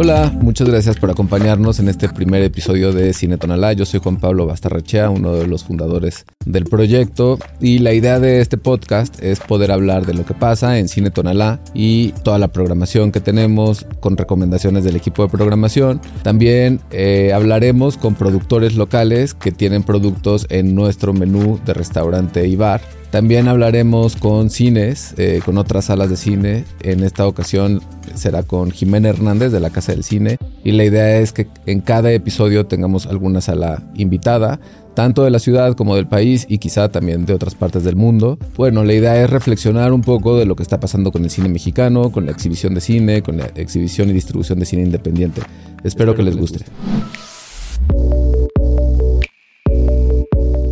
Hola, muchas gracias por acompañarnos en este primer episodio de Cine Tonalá. Yo soy Juan Pablo Bastarrechea, uno de los fundadores del proyecto y la idea de este podcast es poder hablar de lo que pasa en Cine Tonalá y toda la programación que tenemos con recomendaciones del equipo de programación. También eh, hablaremos con productores locales que tienen productos en nuestro menú de restaurante y bar también hablaremos con cines, eh, con otras salas de cine. En esta ocasión será con Jimena Hernández de la Casa del Cine. Y la idea es que en cada episodio tengamos alguna sala invitada, tanto de la ciudad como del país y quizá también de otras partes del mundo. Bueno, la idea es reflexionar un poco de lo que está pasando con el cine mexicano, con la exhibición de cine, con la exhibición y distribución de cine independiente. Espero, que les guste.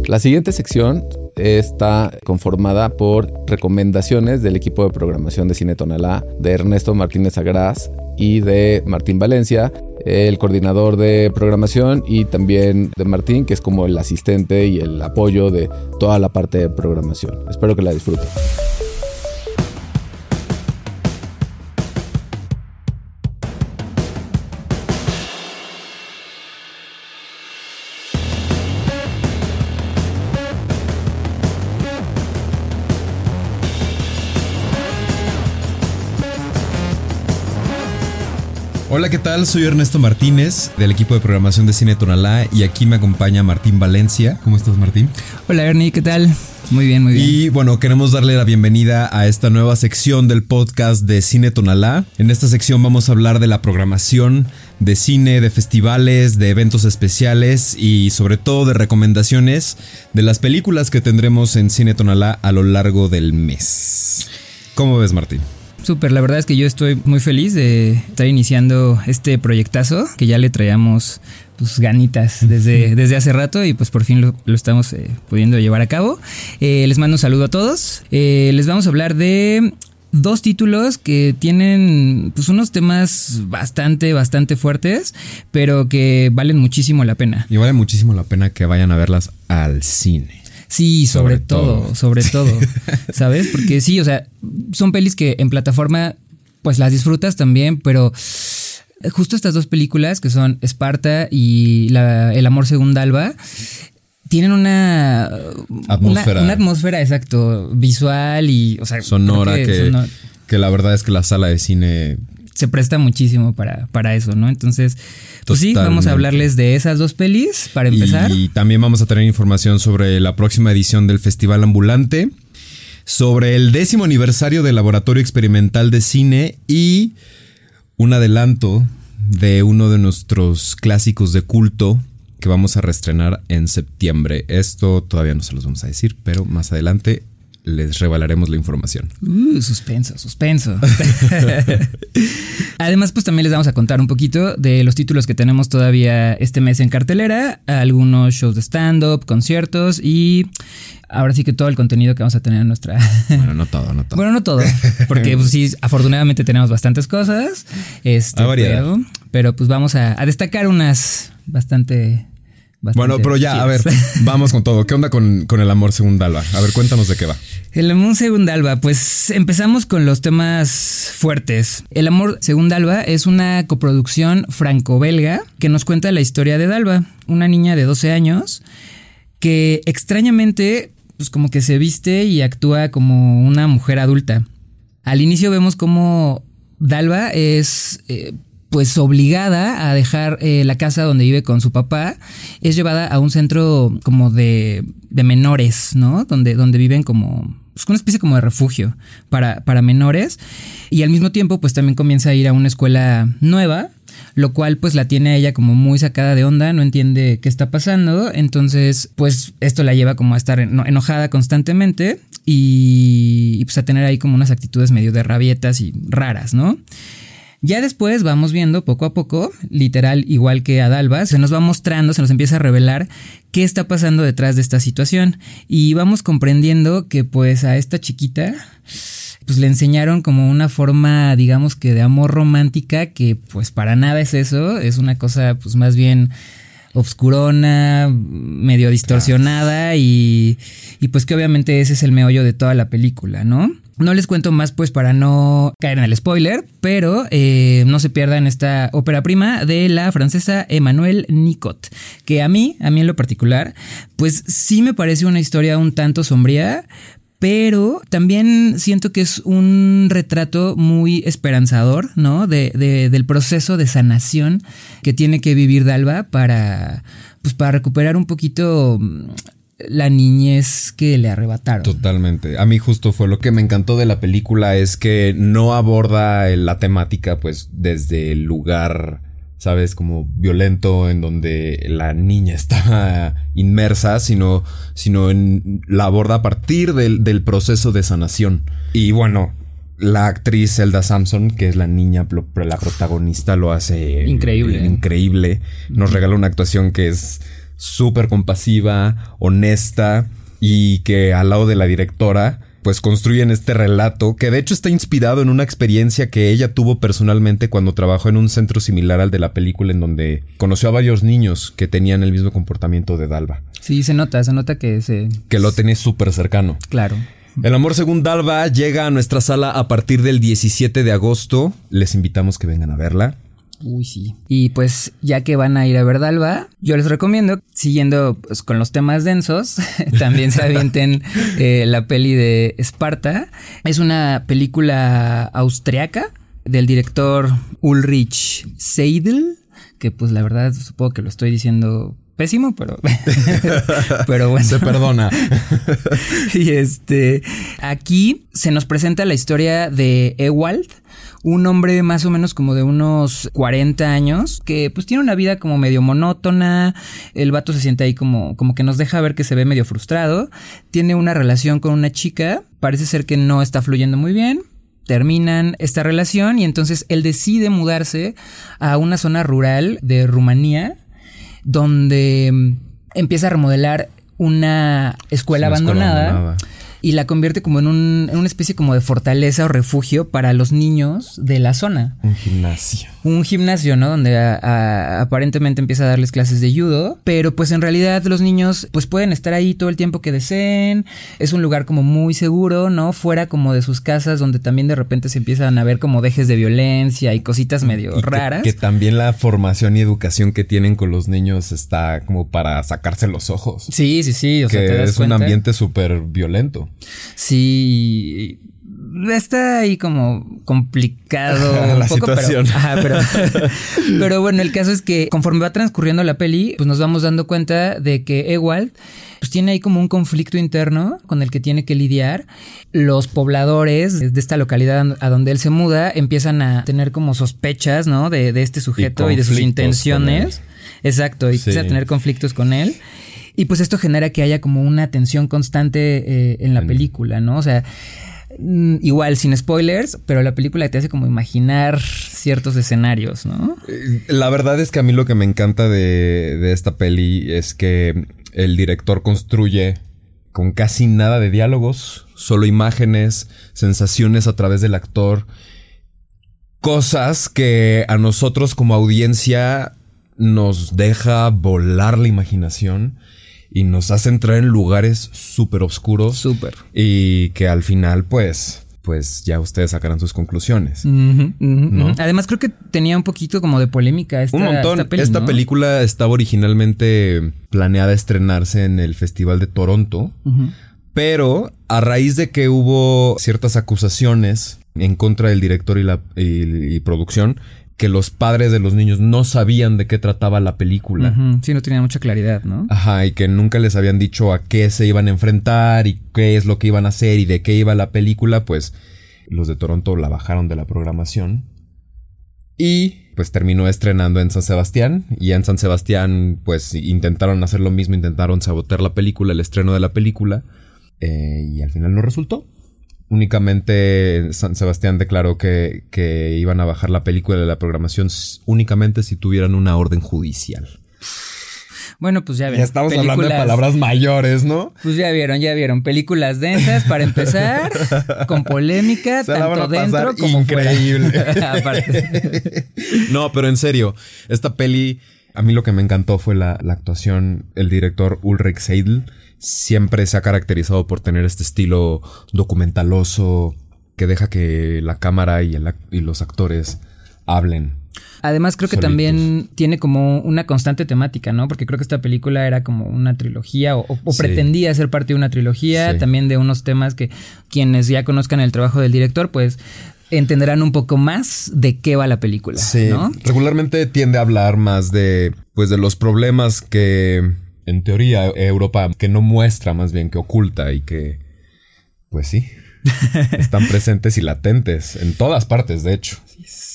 La siguiente sección está conformada por recomendaciones del equipo de programación de Cine Tonalá, de Ernesto Martínez Agraz y de Martín Valencia, el coordinador de programación y también de Martín, que es como el asistente y el apoyo de toda la parte de programación. Espero que la disfruten. Hola, ¿qué tal? Soy Ernesto Martínez del equipo de programación de Cine Tonalá y aquí me acompaña Martín Valencia. ¿Cómo estás, Martín? Hola, Ernie, ¿qué tal? Muy bien, muy bien. Y bueno, queremos darle la bienvenida a esta nueva sección del podcast de Cine Tonalá. En esta sección vamos a hablar de la programación de cine, de festivales, de eventos especiales y sobre todo de recomendaciones de las películas que tendremos en Cine Tonalá a lo largo del mes. ¿Cómo ves, Martín? Súper, la verdad es que yo estoy muy feliz de estar iniciando este proyectazo que ya le traíamos pues ganitas desde, desde hace rato y pues por fin lo, estamos eh, pudiendo llevar a cabo. Eh, les mando un saludo a todos. Eh, les vamos a hablar de dos títulos que tienen pues unos temas bastante, bastante fuertes, pero que valen muchísimo la pena. Y vale muchísimo la pena que vayan a verlas al cine. Sí, sobre, todo, sobre todo, ¿sabes? Porque sí, o sea, son pelis que en plataforma pues las disfrutas también, pero justo estas dos películas que son Esparta y El amor según Alba tienen una atmósfera, una, atmósfera exacto, visual y, o sea, sonora que, que la verdad es que la sala de cine se presta muchísimo para, para eso, ¿no? Entonces, pues sí, vamos a hablarles de esas dos pelis para empezar. Y también vamos a tener información sobre la próxima edición del Festival Ambulante, sobre el décimo aniversario del Laboratorio Experimental de Cine y un adelanto de uno de nuestros clásicos de culto que vamos a reestrenar en septiembre. Esto todavía no se los vamos a decir, pero más adelante les revelaremos la información. Uh, suspenso, suspenso. Además, pues también les vamos a contar un poquito de los títulos que tenemos todavía este mes en cartelera, algunos shows de stand-up, conciertos y ahora sí que todo el contenido que vamos a tener en nuestra... Bueno, no todo, no todo. Bueno, no todo, porque pues, sí, afortunadamente tenemos bastantes cosas. Este, pero, pero, pues vamos a destacar unas bastante bueno, pero ya, a ver, vamos con todo. ¿Qué onda con, el amor según Alba? A ver, cuéntanos de qué va. El amor según Alba, pues empezamos con los temas fuertes. El amor según Alba es una coproducción franco-belga que nos cuenta la historia de Dalva, una niña de 12 años que extrañamente, pues como que se viste y actúa como una mujer adulta. Al inicio vemos cómo Dalva es eh, pues obligada a dejar eh, la casa donde vive con su papá, es llevada a un centro como de, de menores, ¿no? Donde, donde viven como pues, una especie como de refugio para, para menores y al mismo tiempo pues también comienza a ir a una escuela nueva lo cual pues la tiene ella como muy sacada de onda, no entiende qué está pasando, entonces pues esto la lleva como a estar enojada constantemente y, y pues a tener ahí como unas actitudes medio de rabietas y raras, ¿no? Ya después vamos viendo poco a poco, literal igual que a Dalva, se nos va mostrando, se nos empieza a revelar qué está pasando detrás de esta situación y vamos comprendiendo que pues a esta chiquita pues le enseñaron como una forma digamos que de amor romántica que pues para nada es eso, es una cosa pues más bien obscurona, medio distorsionada y, y pues que obviamente ese es el meollo de toda la película, ¿no? No les cuento más pues para no caer en el spoiler, pero eh, no se pierdan esta ópera prima de la francesa Emmanuel Nicot, que a mí, a mí en lo particular, pues sí me parece una historia un tanto sombría, pero también siento que es un retrato muy esperanzador, ¿no? De, de, del proceso de sanación que tiene que vivir Dalva para, pues para recuperar un poquito la niñez que le arrebataron. Totalmente. A mí justo fue lo que me encantó de la película es que no aborda la temática pues desde el lugar, sabes, como violento en donde la niña está inmersa, sino, sino en, la aborda a partir del, del proceso de sanación. Y bueno, la actriz Zelda Samson, que es la niña, la protagonista, lo hace increíble. Increíble. Nos regala una actuación que es súper compasiva, honesta y que al lado de la directora pues construyen este relato que de hecho está inspirado en una experiencia que ella tuvo personalmente cuando trabajó en un centro similar al de la película en donde conoció a varios niños que tenían el mismo comportamiento de Dalva. Sí, se nota, se nota que se... Que lo tenés súper cercano. Claro. El amor según Dalva llega a nuestra sala a partir del 17 de agosto. Les invitamos que vengan a verla. Uy, sí. Y pues ya que van a ir a ver Dalva, yo les recomiendo, siguiendo pues, con los temas densos, también se avienten eh, la peli de Esparta. Es una película austriaca del director Ulrich Seidel, que pues la verdad supongo que lo estoy diciendo pésimo, pero, pero bueno. Se perdona. y este, aquí se nos presenta la historia de Ewald, un hombre más o menos como de unos 40 años, que pues tiene una vida como medio monótona, el vato se siente ahí como, como que nos deja ver que se ve medio frustrado, tiene una relación con una chica, parece ser que no está fluyendo muy bien, terminan esta relación y entonces él decide mudarse a una zona rural de Rumanía, donde mm, empieza a remodelar una escuela, abandonada y la convierte como en, un, en una especie como de fortaleza o refugio para los niños de la zona. Un gimnasio. Un gimnasio, ¿no? Donde aparentemente empieza a darles clases de judo, pero pues en realidad los niños pues pueden estar ahí todo el tiempo que deseen. Es un lugar como muy seguro, ¿no? Fuera como de sus casas donde también de repente se empiezan a ver como dejes de violencia y cositas medio raras. Que, también la formación y educación que tienen con los niños está como para sacarse los ojos. Sí, sí, sí. O que es un ambiente súper violento. Sí, está ahí como complicado la situación. Pero, pero, bueno, el caso es que conforme va transcurriendo la peli, pues nos vamos dando cuenta de que Ewald pues tiene ahí como un conflicto interno con el que tiene que lidiar. Los pobladores de esta localidad a donde él se muda empiezan a tener como sospechas, ¿no? De, este sujeto y, de sus intenciones. Exacto, y empiezan a tener conflictos con él. Y pues esto genera que haya como una tensión constante eh, en la película, ¿no? O sea, mm, igual sin spoilers, pero la película te hace como imaginar ciertos escenarios, ¿no? Eh, la verdad es que a mí lo que me encanta de, de esta peli es que el director construye con casi nada de diálogos, solo imágenes, sensaciones a través del actor, cosas que a nosotros como audiencia nos deja volar la imaginación y nos hace entrar en lugares súper oscuros. Súper. Y que al final, pues, pues ya ustedes sacarán sus conclusiones. Además, creo que tenía un poquito como de polémica esta, Un montón. Esta, película estaba originalmente planeada estrenarse en el Festival de Toronto. Pero a raíz de que hubo ciertas acusaciones en contra del director y la y producción, que los padres de los niños no sabían de qué trataba la película. Sí, no tenían mucha claridad, ¿no? Ajá, y que nunca les habían dicho a qué se iban a enfrentar y qué es lo que iban a hacer y de qué iba la película, pues los de Toronto la bajaron de la programación. Y pues terminó estrenando en San Sebastián y en San Sebastián pues intentaron hacer lo mismo, intentaron sabotear la película, el estreno de la película eh, y al final no resultó. Únicamente San Sebastián declaró que, que, iban a bajar la película de la programación únicamente si tuvieran una orden judicial. Bueno, pues ya vieron. Ya estamos hablando de palabras mayores, ¿no? Pues ya vieron, ya vieron. Películas densas para empezar, con polémica, tanto dentro como increíble. Aparte. no, pero en serio, esta peli, a mí lo que me encantó fue la, la actuación, el director Ulrich Seidel siempre se ha caracterizado por tener este estilo documentaloso, que deja que la cámara y, y los actores hablen. Además, creo que también tiene como una constante temática, ¿no? Porque creo que esta película era como una trilogía o, pretendía ser parte de una trilogía, también de unos temas que quienes ya conozcan el trabajo del director, pues entenderán un poco más de qué va la película. Sí. Regularmente tiende a hablar más de, pues, de los problemas que, en teoría, Europa, que no muestra, más bien que oculta y que, pues sí, están presentes y latentes en todas partes, de hecho.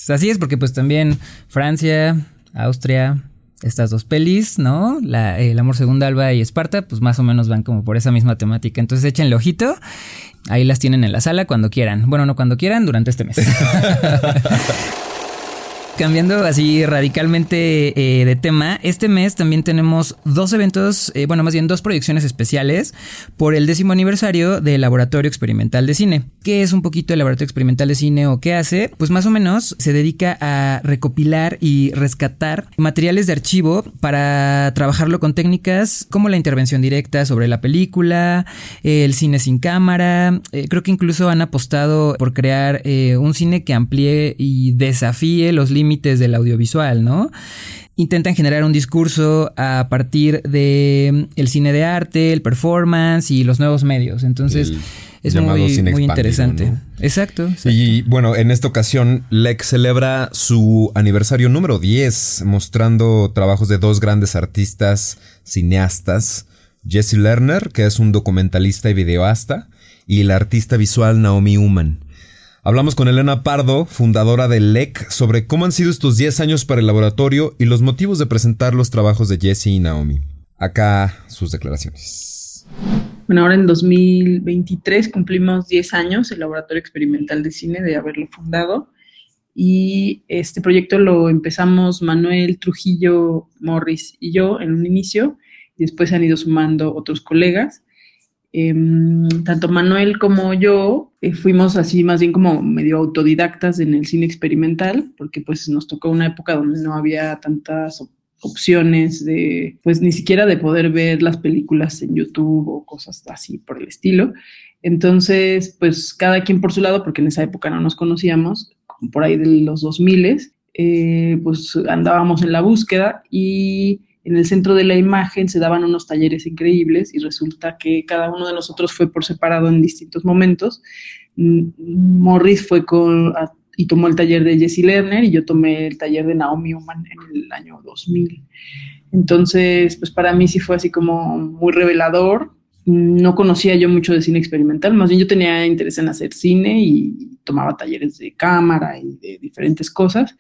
Así es, porque pues también Francia, Austria, estas dos pelis, ¿no? La, El amor segunda Alba y Esparta, pues más o menos van como por esa misma temática. Entonces échenle ojito. Ahí las tienen en la sala cuando quieran. Bueno, no cuando quieran, durante este mes. cambiando así radicalmente eh, de tema, este mes también tenemos dos eventos, eh, bueno, más bien dos proyecciones especiales por el décimo aniversario del Laboratorio Experimental de Cine. ¿Qué es un poquito el Laboratorio Experimental de Cine o qué hace? Pues más o menos se dedica a recopilar y rescatar materiales de archivo para trabajarlo con técnicas como la intervención directa sobre la película, el cine sin cámara. Eh, creo que incluso han apostado por crear un cine que amplíe y desafíe los límites del audiovisual, ¿no? Intentan generar un discurso a partir de mm, el cine de arte, el performance y los nuevos medios. Entonces, es muy, muy interesante. Exacto, Y bueno, en esta ocasión, LEC celebra su aniversario número 10, mostrando trabajos de dos grandes artistas cineastas. Jesse Lerner, que es un documentalista y videoasta, y la artista visual Naomi Uman. Hablamos con Elena Pardo, fundadora de LEC, sobre cómo han sido estos 10 años para el laboratorio y los motivos de presentar los trabajos de Jesse y Naomi. Acá sus declaraciones. Bueno, ahora en 2023 cumplimos 10 años el Laboratorio Experimental de Cine de haberlo fundado y este proyecto lo empezamos Manuel Trujillo Morris y yo en un inicio y después han ido sumando otros colegas Em, tanto Manuel como yo eh, fuimos así más bien como medio autodidactas en el cine experimental, porque pues nos tocó una época donde no había tantas opciones de, pues ni siquiera de poder ver las películas en YouTube o cosas así por el estilo. Entonces, pues cada quien por su lado, porque en esa época no nos conocíamos, por ahí de los 2000, eh, pues andábamos en la búsqueda y en el centro de la imagen se daban unos talleres increíbles y resulta que cada uno de nosotros fue por separado en distintos momentos. Mm, Morris fue con, y tomó el taller de Jesse Lerner y yo tomé el taller de Naomi Human en el año 2000. Entonces, pues para mí sí fue así como muy revelador. No conocía yo mucho de cine experimental, más bien yo tenía interés en hacer cine y tomaba talleres de cámara y de diferentes cosas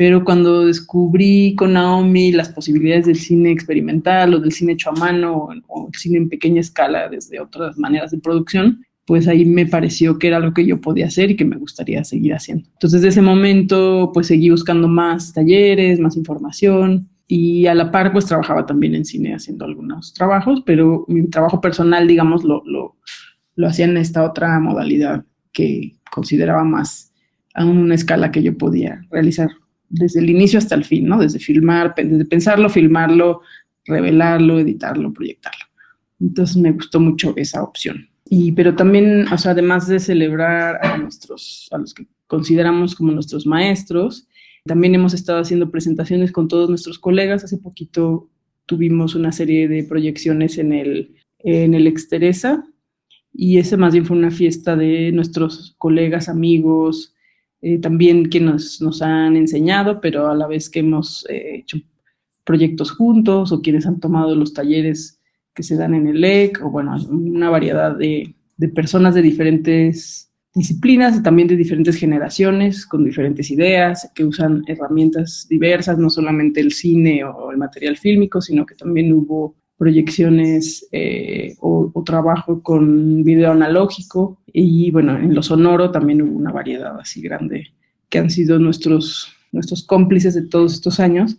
pero cuando descubrí con Naomi las posibilidades del cine experimental o del cine hecho a mano o, el cine en pequeña escala desde otras maneras de producción, pues ahí me pareció que era lo que yo podía hacer y que me gustaría seguir haciendo. Entonces, desde ese momento, pues seguí buscando más talleres, más información y a la par, pues trabajaba también en cine haciendo algunos trabajos, pero mi trabajo personal, digamos, lo, lo, lo hacía en esta otra modalidad que consideraba más a una escala que yo podía realizar desde el inicio hasta el fin, ¿no? Desde filmar, desde pensarlo, filmarlo, revelarlo, editarlo, proyectarlo. Entonces me gustó mucho esa opción. Y, pero también, o sea, además de celebrar a nuestros, a los que consideramos como nuestros maestros, también hemos estado haciendo presentaciones con todos nuestros colegas. Hace poquito tuvimos una serie de proyecciones en el, en el Exteresa y ese más bien fue una fiesta de nuestros colegas, amigos, eh, también que nos, han enseñado, pero a la vez que hemos eh, hecho proyectos juntos o quienes han tomado los talleres que se dan en el EC, o bueno, una variedad de, de personas de diferentes disciplinas y también de diferentes generaciones, con diferentes ideas, que usan herramientas diversas, no solamente el cine o el material fílmico, sino que también hubo proyecciones eh, o, trabajo con video analógico y bueno, en lo sonoro también hubo una variedad así grande que han sido nuestros, nuestros cómplices de todos estos años,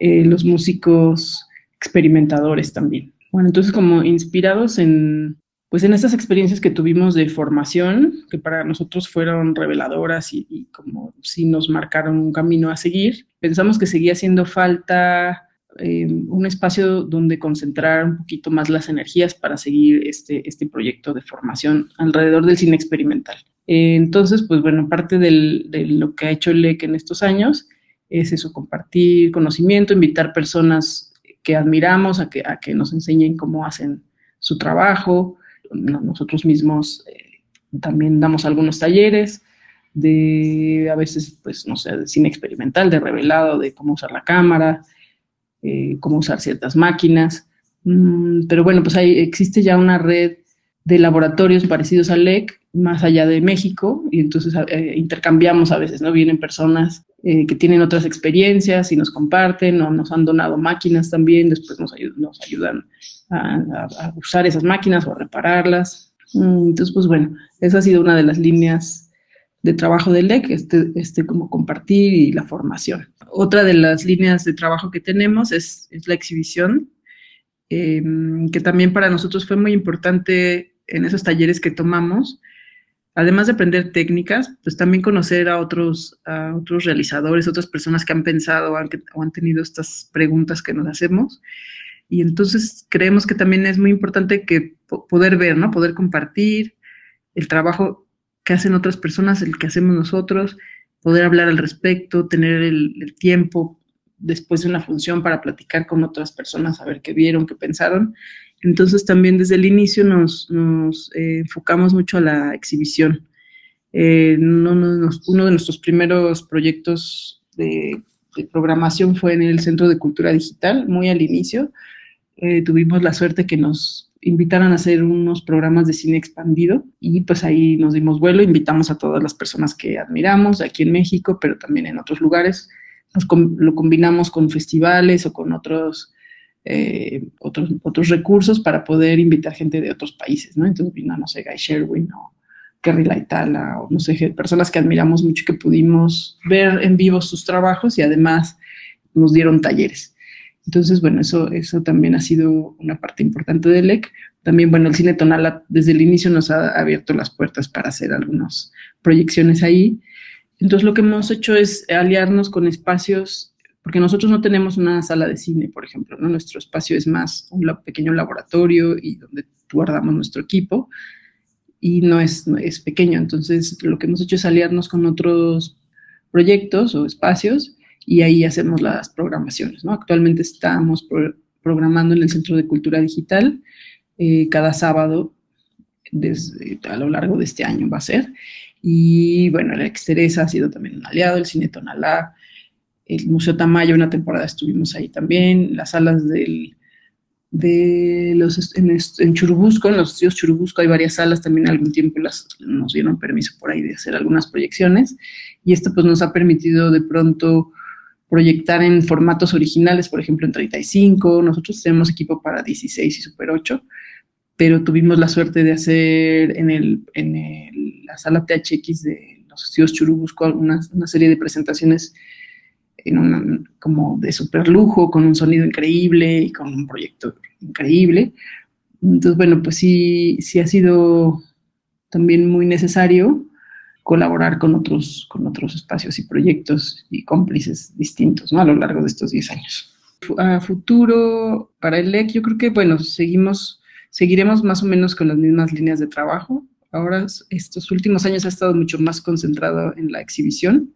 eh, los músicos experimentadores también. Bueno, entonces como inspirados en, pues en estas experiencias que tuvimos de formación, que para nosotros fueron reveladoras y, y como si nos marcaron un camino a seguir, pensamos que seguía haciendo falta eh, un espacio donde concentrar un poquito más las energías para seguir este, este proyecto de formación alrededor del cine experimental. Eh, entonces, pues bueno, parte de lo que ha hecho el LEC en estos años es eso, compartir conocimiento, invitar personas que admiramos a que, a que nos enseñen cómo hacen su trabajo. Nosotros mismos eh, también damos algunos talleres de, a veces, pues, no sé, de cine experimental, de revelado, de cómo usar la cámara, eh, cómo usar ciertas máquinas. Mm, pero bueno, pues ahí existe ya una red de laboratorios parecidos al LEC más allá de México y entonces eh, intercambiamos a veces, ¿no? Vienen personas eh, que tienen otras experiencias y nos comparten o nos han donado máquinas también, después nos, ayudan a, usar esas máquinas o a repararlas. Mm, entonces, pues bueno, esa ha sido una de las líneas de trabajo del LEC, este, este como compartir y la formación. Otra de las líneas de trabajo que tenemos es, es la exhibición, em, que también para nosotros fue muy importante en esos talleres que tomamos, además de aprender técnicas, pues también conocer a otros, a otros realizadores, otras personas que han pensado o han, tenido estas preguntas que nos hacemos. Y entonces creemos que también es muy importante que poder ver, ¿no? Poder compartir el trabajo hacen otras personas, el que hacemos nosotros, poder hablar al respecto, tener el, tiempo después de una función para platicar con otras personas, a ver qué vieron, qué pensaron entonces también desde el inicio nos, eh, enfocamos mucho a la exhibición. Eh, uno, de nuestros primeros proyectos de, programación fue en el Centro de Cultura Digital, muy al inicio. Eh, tuvimos la suerte que nos invitaran a hacer unos programas de cine expandido y pues ahí nos dimos vuelo, invitamos a todas las personas que admiramos aquí en México, pero también en otros lugares. Nos, lo combinamos con festivales o con otros eh, otros, otros recursos para poder invitar gente de otros países, ¿no? Entonces vino, no sé, Guy Sherwin o Kerry Laitala o no sé, personas que admiramos mucho que pudimos ver en vivo sus trabajos y además nos dieron talleres. Entonces, bueno, eso, eso también ha sido una parte importante del EC. También, bueno, el cine tonal desde el inicio nos ha abierto las puertas para hacer algunas proyecciones ahí. Entonces, lo que hemos hecho es aliarnos con espacios porque nosotros no tenemos una sala de cine, por ejemplo, ¿no? Nuestro espacio es más un pequeño laboratorio y donde guardamos nuestro equipo y no es, es pequeño. Entonces, lo que hemos hecho es aliarnos con otros proyectos o espacios y ahí hacemos las programaciones, ¿no? Actualmente estamos programando en el Centro de Cultura Digital eh, cada sábado desde, a lo largo de este año va a ser. Y bueno, el Exteresa ha sido también un aliado, el Cine Tonalá, el Museo Tamayo, una temporada estuvimos ahí también, las salas del, de los, en, Churubusco, en los estudios Churubusco hay varias salas, también algún tiempo las, nos dieron permiso por ahí de hacer algunas proyecciones, y esto pues nos ha permitido de pronto proyectar en formatos originales, por ejemplo en 35, nosotros tenemos equipo para 16 y Super 8, pero tuvimos la suerte de hacer en, el, en el, la sala THX de los estudios Churubusco una, una serie de presentaciones en un, como de super lujo, con un sonido increíble y con un proyecto increíble. Entonces, bueno, pues sí, sí ha sido también muy necesario colaborar con otros, con otros espacios y proyectos y cómplices distintos ¿no? a lo largo de estos 10 años. A futuro, para el LEC, yo creo que, bueno, seguimos, seguiremos más o menos con las mismas líneas de trabajo. Ahora, estos últimos años ha estado mucho más concentrado en la exhibición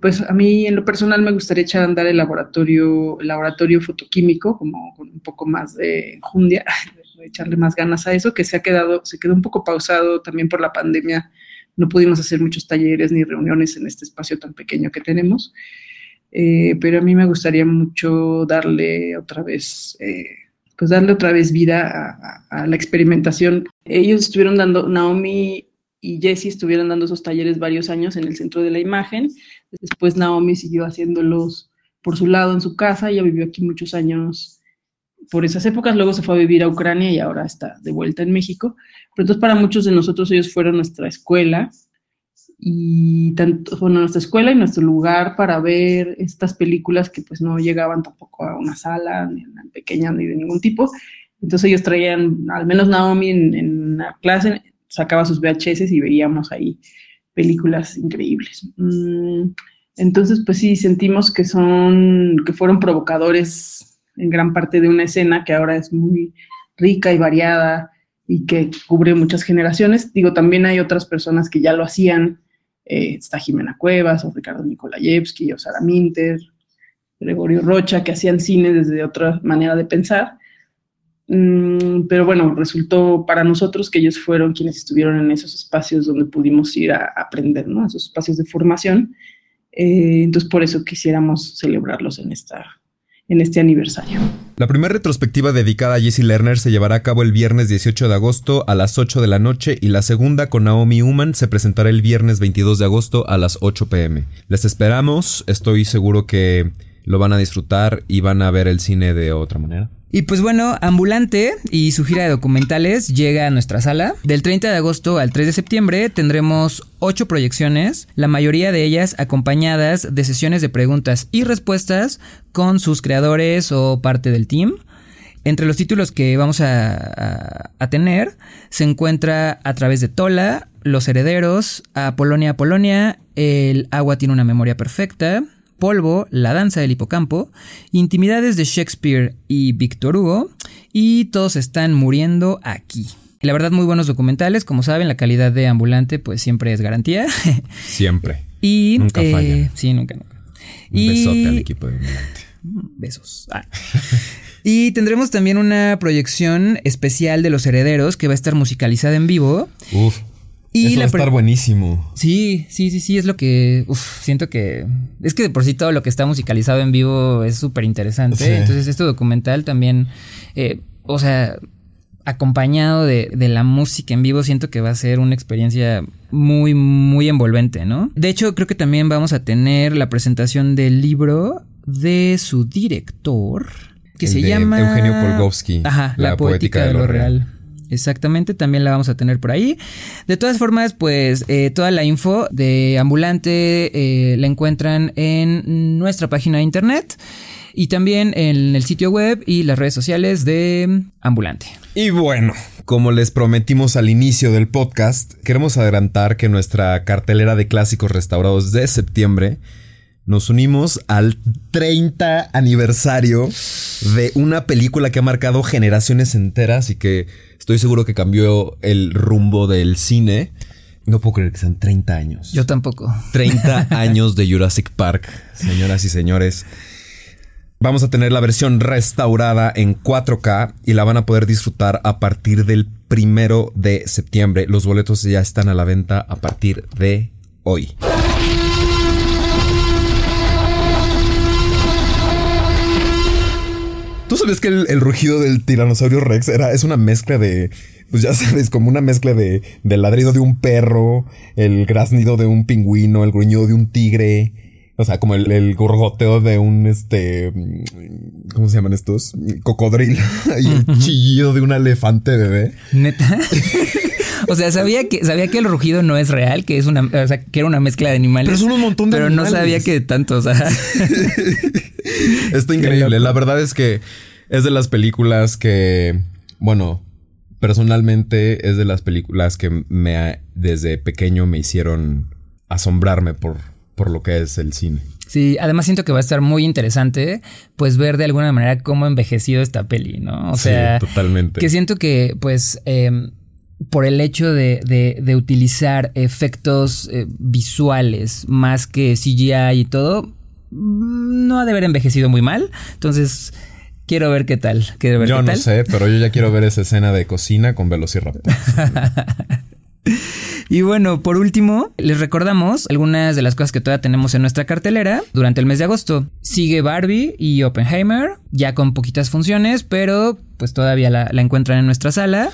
pues a mí en lo personal me gustaría echar a andar el laboratorio, el laboratorio fotoquímico, como con un poco más de enjundia, echarle más ganas a eso, que se ha quedado, se quedó un poco pausado también por la pandemia. No pudimos hacer muchos talleres ni reuniones en este espacio tan pequeño que tenemos. Eh, pero a mí me gustaría mucho darle otra vez, eh, pues darle otra vez vida a, la experimentación. Ellos estuvieron dando, Naomi y Jessie estuvieron dando esos talleres varios años en el centro de la imagen Después Naomi siguió haciéndolos por su lado en su casa, ella vivió aquí muchos años por esas épocas, luego se fue a vivir a Ucrania y ahora está de vuelta en México. Pero entonces para muchos de nosotros ellos fueron nuestra escuela y tanto fueron nuestra escuela y nuestro lugar para ver estas películas que pues no llegaban tampoco a una sala ni pequeña ni de ningún tipo. Entonces ellos traían, al menos Naomi en, en la clase sacaba sus VHS y veíamos ahí películas increíbles. Mm, entonces, pues sí, sentimos que son, que fueron provocadores en gran parte de una escena que ahora es muy rica y variada y que cubre muchas generaciones. Digo, también hay otras personas que ya lo hacían, eh, está Jimena Cuevas, o Ricardo Nikolayevsky, o Sara Minter, Gregorio Rocha, que hacían cine desde otra manera de pensar. Mm, pero bueno, resultó para nosotros que ellos fueron quienes estuvieron en esos espacios donde pudimos ir a aprender, ¿no? Esos espacios de formación. Eh, entonces, por eso quisiéramos celebrarlos en, esta, en este aniversario. La primera retrospectiva dedicada a Jessie Lerner se llevará a cabo el viernes 18 de agosto a las 8 de la noche y la segunda con Naomi Human se presentará el viernes 22 de agosto a las 8 pm. Les esperamos, estoy seguro que lo van a disfrutar y van a ver el cine de otra manera. Y pues bueno, Ambulante y su gira de documentales llega a nuestra sala. Del 30 de agosto al 3 de septiembre tendremos 8 proyecciones, la mayoría de ellas acompañadas de sesiones de preguntas y respuestas con sus creadores o parte del team. Entre los títulos que vamos a, tener se encuentra A través de Tola, Los Herederos, A Polonia, Polonia, El agua tiene una memoria perfecta, Polvo, La danza del hipocampo, Intimidades de Shakespeare y Victor Hugo, y todos están muriendo aquí. La verdad, muy buenos documentales. Como saben, la calidad de ambulante, pues siempre es garantía. Siempre. y nunca eh, falla. Sí, nunca, nunca. Un besote al equipo de ambulante. Besos. Ah. y tendremos también una proyección especial de Los Herederos que va a estar musicalizada en vivo. Uf. Y Eso va a estar buenísimo. Sí, sí, sí, sí, es lo que uf, siento que es que de por sí todo lo que está musicalizado en vivo es súper interesante. Sí. Entonces este documental también, eh, o sea, acompañado de, de, la música en vivo, siento que va a ser una experiencia muy, muy envolvente, ¿no? De hecho, creo que también vamos a tener la presentación del libro de su director, que El se llama Eugenio Polgovsky, Ajá, la, poética, de, lo real. Exactamente, también la vamos a tener por ahí. De todas formas, pues eh, toda la info de Ambulante eh, la encuentran en nuestra página de internet y también en el sitio web y las redes sociales de Ambulante. Y bueno, como les prometimos al inicio del podcast, queremos adelantar que nuestra cartelera de clásicos restaurados de septiembre nos unimos al 30 aniversario de una película que ha marcado generaciones enteras y que estoy seguro que cambió el rumbo del cine. No puedo creer que sean 30 años. Yo tampoco. 30 años de Jurassic Park, señoras y señores. Vamos a tener la versión restaurada en 4K y la van a poder disfrutar a partir del primero de septiembre. Los boletos ya están a la venta a partir de hoy. ¿Tú sabes que el, el, rugido del tiranosaurio Rex era, es una mezcla de, pues ya sabes, como una mezcla de, del ladrido de un perro, el graznido de un pingüino, el gruñido de un tigre, o sea, como el, el gorgoteo de un, este, ¿cómo se llaman estos? Cocodrilo y el chillido de un elefante bebé. Neta. O sea, sabía que, sabía que el rugido no es real, que es una, o sea, que era una mezcla de animales. Pero son un montón de Pero animales. no sabía que tanto, o sea. Está increíble. La verdad es que es de las películas que, bueno, personalmente es de las películas que me desde pequeño me hicieron asombrarme por, por lo que es el cine. Sí, además siento que va a estar muy interesante, pues ver de alguna manera cómo ha envejecido esta peli, ¿no? O sea, sí, totalmente. Que siento que, pues, eh, por el hecho de, de, de utilizar efectos eh, visuales más que CGI y todo, no ha de haber envejecido muy mal. Entonces, quiero ver qué tal. Quiero ver yo qué no tal. sé, pero yo ya quiero ver esa escena de cocina con Velociraptor. Y bueno, por último, les recordamos algunas de las cosas que todavía tenemos en nuestra cartelera durante el mes de agosto. Sigue Barbie y Oppenheimer, ya con poquitas funciones, pero pues todavía la, la encuentran en nuestra sala.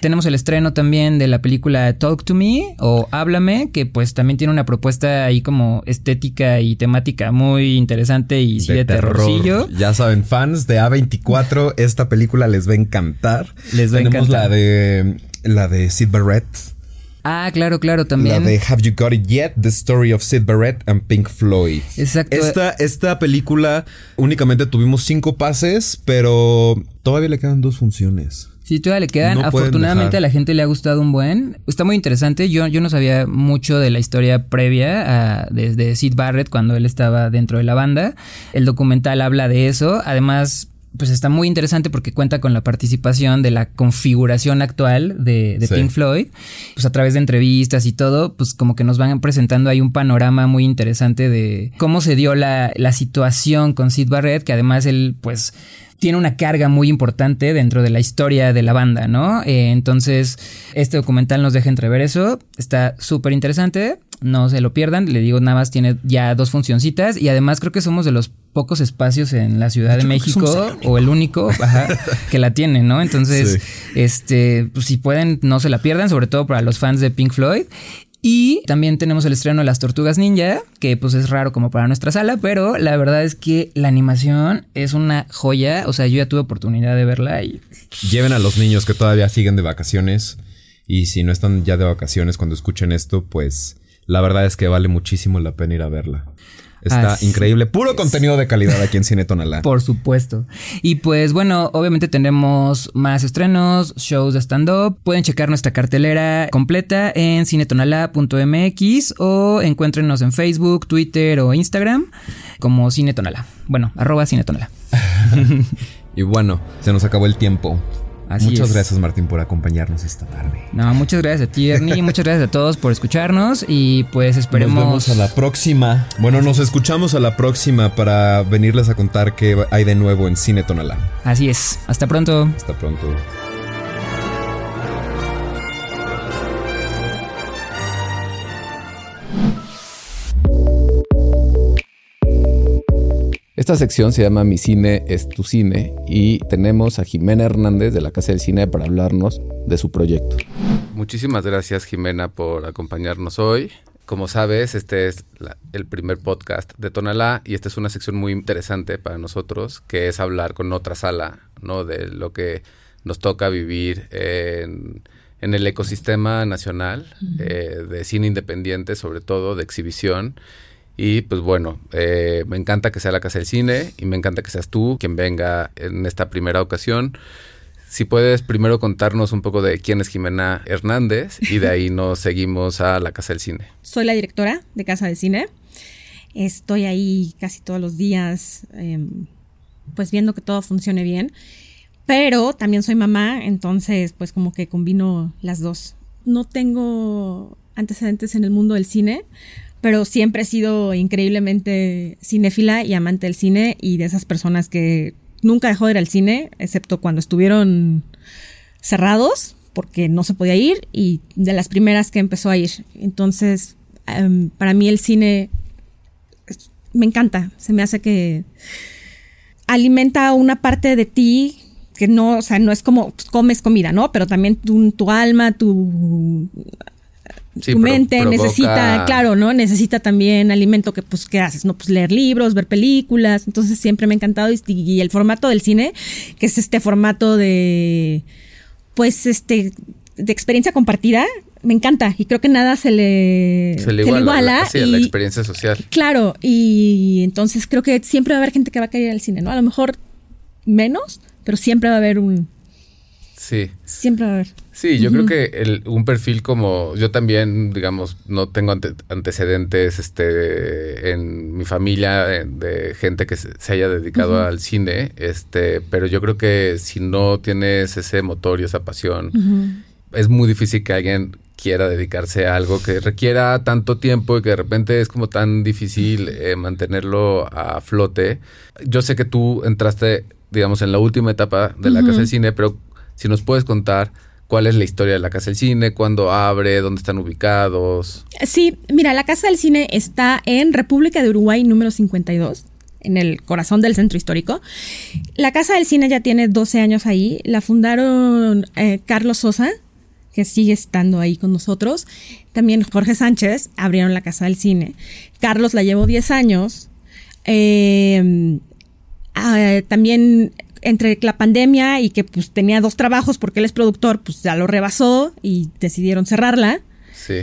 Tenemos el estreno también de la película Talk to Me o Háblame, que pues también tiene una propuesta ahí como estética y temática muy interesante y sí de, terrorcillo. Terror. Ya saben, fans de A24, esta película les va a encantar. Les va a encantar. la de la de Sid Barrett. Ah, claro, claro, también. La de Have You Got It Yet? The Story of Sid Barrett and Pink Floyd. Exacto. Esta, esta película únicamente tuvimos cinco pases, pero todavía le quedan dos funciones. Sí, todavía le quedan. No Afortunadamente a la gente le ha gustado un buen. Está muy interesante. Yo, yo no sabía mucho de la historia previa a, de, de Sid Barrett cuando él estaba dentro de la banda. El documental habla de eso. Además, pues está muy interesante porque cuenta con la participación de la configuración actual de, de Sí. Pink Floyd. Pues a través de entrevistas y todo, pues como que nos van presentando ahí un panorama muy interesante de cómo se dio la, la situación con Sid Barrett, que además él, pues tiene una carga muy importante dentro de la historia de la banda, ¿no? Eh, entonces, este documental nos deja entrever eso. Está súper interesante. No se lo pierdan. Le digo, nada más tiene ya dos funcioncitas. Y además creo que somos de los pocos espacios en la Ciudad de México, o el único, ajá, que la tiene, ¿no? Entonces, este, pues, si pueden, no se la pierdan, sobre todo para los fans de Pink Floyd. Y también tenemos el estreno de Las Tortugas Ninja, que pues es raro como para nuestra sala, pero la verdad es que la animación es una joya. O sea, yo ya tuve oportunidad de verla y Lleven a los niños que todavía siguen de vacaciones. Y si no están ya de vacaciones cuando escuchen esto, pues la verdad es que vale muchísimo la pena ir a verla. Está Así increíble. Puro contenido de calidad aquí en Cine Tonalá. Por supuesto. Y pues bueno, obviamente tenemos más estrenos, shows de stand-up. Pueden checar nuestra cartelera completa en cinetonala.mx o encuéntrenos en Facebook, Twitter o Instagram como Cinetonala. Bueno, arroba Cinetonala. Y bueno, se nos acabó el tiempo. Así Muchas es. gracias, Martín, por acompañarnos esta tarde. No, muchas gracias a ti, Ernie. muchas gracias a todos por escucharnos y pues esperemos... Nos vemos a la próxima. Bueno, nos escuchamos a la próxima para venirles a contar qué hay de nuevo en Cine Tonalá. Así es. Hasta pronto. Hasta pronto. Esta sección se llama Mi cine es tu cine y tenemos a Jimena Hernández de la Casa del Cine para hablarnos de su proyecto. Muchísimas gracias Jimena por acompañarnos hoy. Como sabes, este es la- el primer podcast de Tonalá y esta es una sección muy interesante para nosotros, que es hablar con otra sala, ¿no? De lo que nos toca vivir en, en el ecosistema nacional eh, de cine independiente, sobre todo de exhibición. Y pues bueno, eh, me encanta que sea la Casa del Cine y me encanta que seas tú quien venga en esta primera ocasión. Si puedes primero contarnos un poco de quién es Jimena Hernández y de ahí nos seguimos a la Casa del Cine. Soy la directora de Casa de Cine. Estoy ahí casi todos los días, eh, pues viendo que todo funcione bien. Pero también soy mamá, entonces pues como que combino las dos. No tengo antecedentes en el mundo del cine, pero siempre he sido increíblemente cinéfila y amante del cine y de esas personas que nunca dejó de ir al cine, excepto cuando estuvieron cerrados, porque no se podía ir, y de las primeras que empezó a ir. Entonces, em, para mí el cine me encanta, se me hace que alimenta una parte de ti que no, o sea, no es como pues, comes comida, ¿no? Pero también tu alma, tu, Sí, tu mente provoca- necesita, claro, ¿no? Necesita también alimento que, pues, ¿qué haces? No, pues leer libros, ver películas. Entonces siempre me ha encantado y, y el formato del cine, que es este formato de, pues, este, de experiencia compartida, me encanta y creo que nada se le, Se le iguala, sí, a la y- experiencia social. Claro, y entonces creo que siempre va a haber gente que va a querer ir al cine, ¿no? A lo mejor menos, pero siempre va a haber un, Sí. siempre va a haber. Sí, yo creo que el- un perfil como yo también, digamos, no tengo ante- antecedentes este, en mi familia de, de gente que se, se haya dedicado al cine, este, pero yo creo que si no tienes ese motor y esa pasión, es muy difícil que alguien quiera dedicarse a algo que requiera tanto tiempo y que de repente es como tan difícil eh, mantenerlo a flote. Yo sé que tú entraste, digamos, en la última etapa de la Casa del Cine, pero si nos puedes contar cuál es la historia de la Casa del Cine, cuándo abre, dónde están ubicados. Sí, mira, la Casa del Cine está en República de Uruguay número 52, en el corazón del centro histórico. La Casa del Cine ya tiene 12 años ahí. La fundaron eh, Carlos Sosa, que sigue estando ahí con nosotros. También Jorge Sánchez abrieron la Casa del Cine. Carlos la llevó 10 años. Eh, ah, también entre la pandemia y que pues tenía dos trabajos porque él es productor, pues ya lo rebasó y decidieron cerrarla Sí.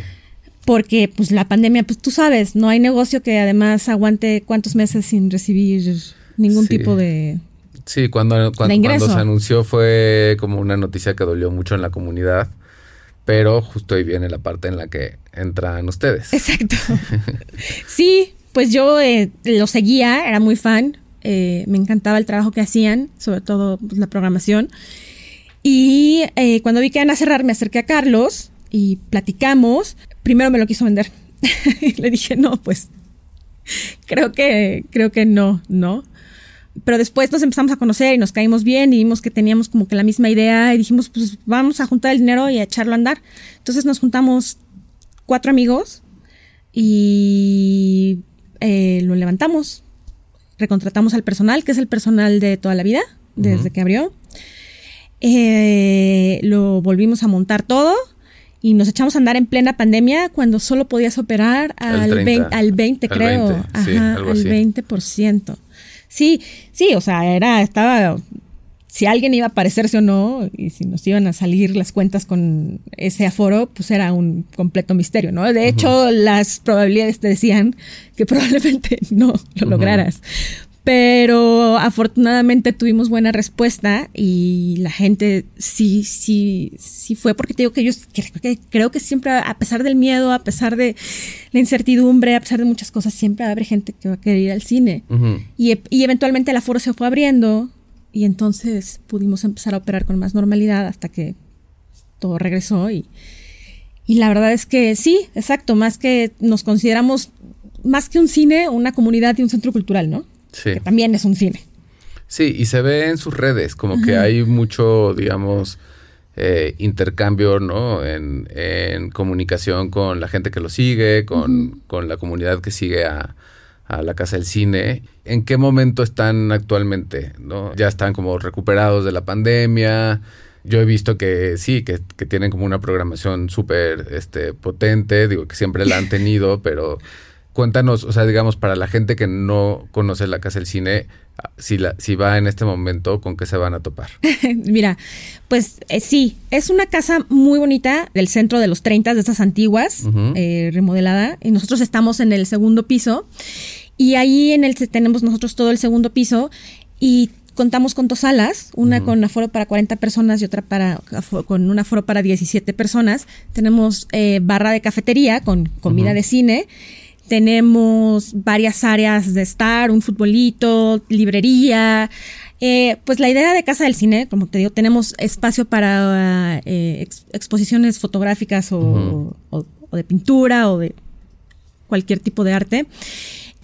porque pues la pandemia, pues tú sabes, no hay negocio que además aguante cuántos meses sin recibir ningún Sí. tipo de... Sí, cuando, cuando, cuando se anunció fue como una noticia que dolió mucho en la comunidad, pero justo ahí viene la parte en la que entran ustedes. Exacto. sí, pues yo eh, lo seguía, era muy fan. Eh, me encantaba el trabajo que hacían, sobre todo pues, la programación. Y eh, cuando vi que iban a cerrar, me acerqué a Carlos y platicamos. Primero me lo quiso vender. Le dije, no, pues creo que, creo que no, no. Pero después nos empezamos a conocer y nos caímos bien y vimos que teníamos como que la misma idea y dijimos, pues vamos a juntar el dinero y a echarlo a andar. Entonces nos juntamos cuatro amigos y eh, lo levantamos. Recontratamos al personal, que es el personal de toda la vida, desde que abrió. Eh, lo volvimos a montar todo y nos echamos a andar en plena pandemia cuando solo podías operar al 20, al 20 creo. Ajá, al 20%. Sí, sí, o sea, era, estaba, si alguien iba a aparecerse o no, y si nos iban a salir las cuentas con ese aforo, pues era un completo misterio, ¿no? De hecho, las probabilidades te decían que probablemente no lo lograras. Pero afortunadamente tuvimos buena respuesta y la gente sí, sí, sí fue porque te digo que yo creo que, creo que siempre, a pesar del miedo, a pesar de la incertidumbre, a pesar de muchas cosas, siempre va a haber gente que va a querer ir al cine. y, y eventualmente el aforo se fue abriendo y entonces pudimos empezar a operar con más normalidad hasta que todo regresó y, y la verdad es que sí, exacto, más que nos consideramos más que un cine, una comunidad y un centro cultural, ¿no? Que también es un cine. Sí, y se ve en sus redes, como que hay mucho, digamos, eh, intercambio, ¿no? En, comunicación con la gente que lo sigue, con, la comunidad que sigue a, la Casa del Cine. ¿En qué momento están actualmente? ¿no? Ya están como recuperados de la pandemia. Yo he visto que sí, que, que tienen como una programación súper este, potente, digo que siempre la han tenido, pero cuéntanos, o sea, digamos, para la gente que no conoce la Casa del Cine, si, la, si va en este momento, ¿con qué se van a topar? Mira, pues eh, sí, es una casa muy bonita del centro de los 30 de estas antiguas, eh, remodelada, y nosotros estamos en el segundo piso, y ahí en el tenemos nosotros todo el segundo piso, y contamos con dos salas, una con aforo para 40 personas y otra para con un aforo para 17 personas. Tenemos eh, barra de cafetería con comida de cine tenemos varias áreas de estar, un futbolito, librería. Eh, pues la idea de Casa del Cine, como te digo, tenemos espacio para eh, exposiciones fotográficas o, de pintura o de cualquier tipo de arte.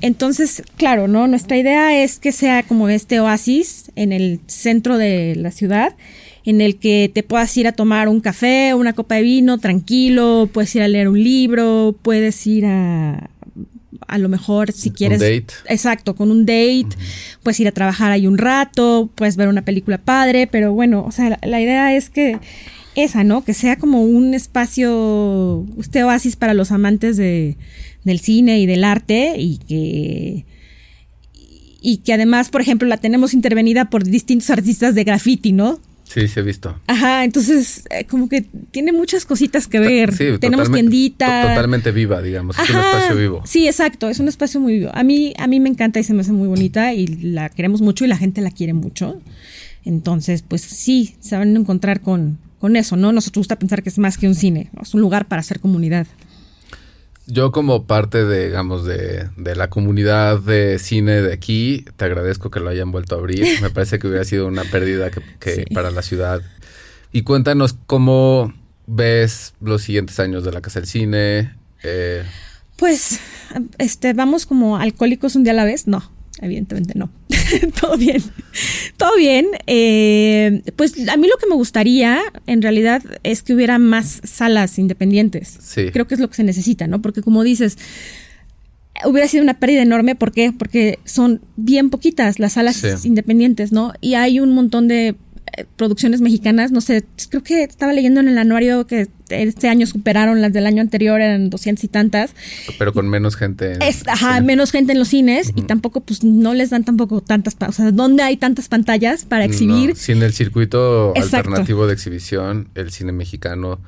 Entonces, claro, ¿no? Nuestra idea es que sea como este oasis en el centro de la ciudad, en el que te puedas ir a tomar un café, una copa de vino, tranquilo, puedes ir a leer un libro, puedes ir a, a lo mejor si quieres... Un date. Exacto, con un date, puedes ir a trabajar ahí un rato, puedes ver una película padre, pero bueno, o sea, la, idea es que esa, ¿no? Que sea como un espacio, este oasis para los amantes de, del cine y del arte y que y que además, por ejemplo, la tenemos intervenida por distintos artistas de graffiti, ¿no? Sí, se ha visto. Ajá, entonces eh, como que tiene muchas cositas que ver. Sí, Tenemos tiendita. Totalmente viva, digamos. Es un espacio vivo. Sí, exacto. Es un espacio muy vivo. A mí, a mí me encanta y se me hace muy bonita y la queremos mucho y la gente la quiere mucho. Entonces, pues sí, se van a encontrar con, con eso, ¿no? Nos gusta pensar que es más que un cine. Es un lugar para hacer comunidad. Yo como parte de, digamos, de, la comunidad de cine de aquí, te agradezco que lo hayan vuelto a abrir. Me parece que hubiera sido una pérdida que, para la ciudad. Y cuéntanos cómo ves los siguientes años de la Casa del Cine. Eh, pues, este, vamos como alcohólicos un día a la vez. No, evidentemente no. Todo bien. Todo bien. Eh, pues a mí lo que me gustaría, en realidad, es que hubiera más salas independientes. Sí. Creo que es lo que se necesita, ¿no? Porque como dices, hubiera sido una pérdida enorme. ¿Por qué? Porque son bien poquitas las salas independientes, ¿no? Y hay un montón de producciones mexicanas, no sé, creo que estaba leyendo en el anuario que este año superaron las del año anterior, eran doscientas y tantas. Pero con menos gente. ajá, menos gente en los cines y tampoco, pues no les dan tampoco tantas, o sea, ¿dónde hay tantas pantallas para exhibir? sin el circuito alternativo de exhibición, el cine mexicano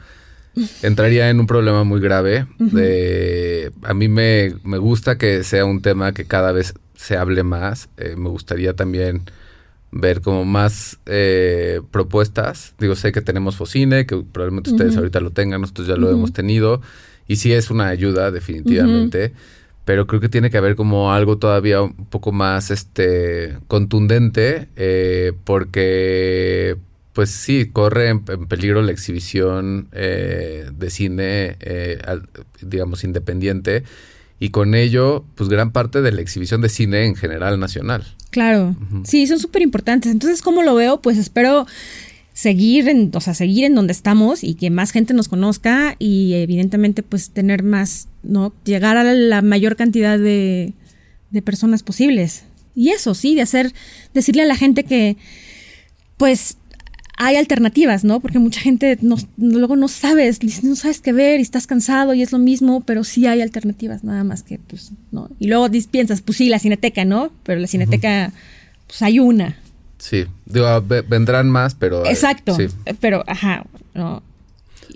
entraría en un problema muy grave. de, a mí me, me, gusta que sea un tema que cada vez se hable más. Eh, me gustaría también ver como más eh, propuestas. Digo, sé que tenemos Focine, que probablemente ustedes ahorita lo tengan, nosotros ya lo hemos tenido, y sí es una ayuda definitivamente, pero creo que tiene que haber como algo todavía un poco más este contundente eh, porque pues sí corre en, peligro la exhibición eh, de cine eh, digamos independiente y con ello pues gran parte de la exhibición de cine en general nacional claro sí son súper importantes entonces cómo lo veo pues espero seguir en, o sea, seguir en donde estamos y que más gente nos conozca y evidentemente pues tener más, ¿no? Llegar a la mayor cantidad de, de personas posibles. Y eso, sí, de hacer, decirle a la gente que pues hay alternativas, ¿no? Porque mucha gente no, luego no sabes, no sabes qué ver y estás cansado y es lo mismo, pero sí hay alternativas, nada más que, pues, ¿no? Y luego piensas, pues sí, la cineteca, ¿no? Pero la cineteca, pues hay una, Sí, digo, vendrán más, pero... Eh, Exacto, pero, ajá, no.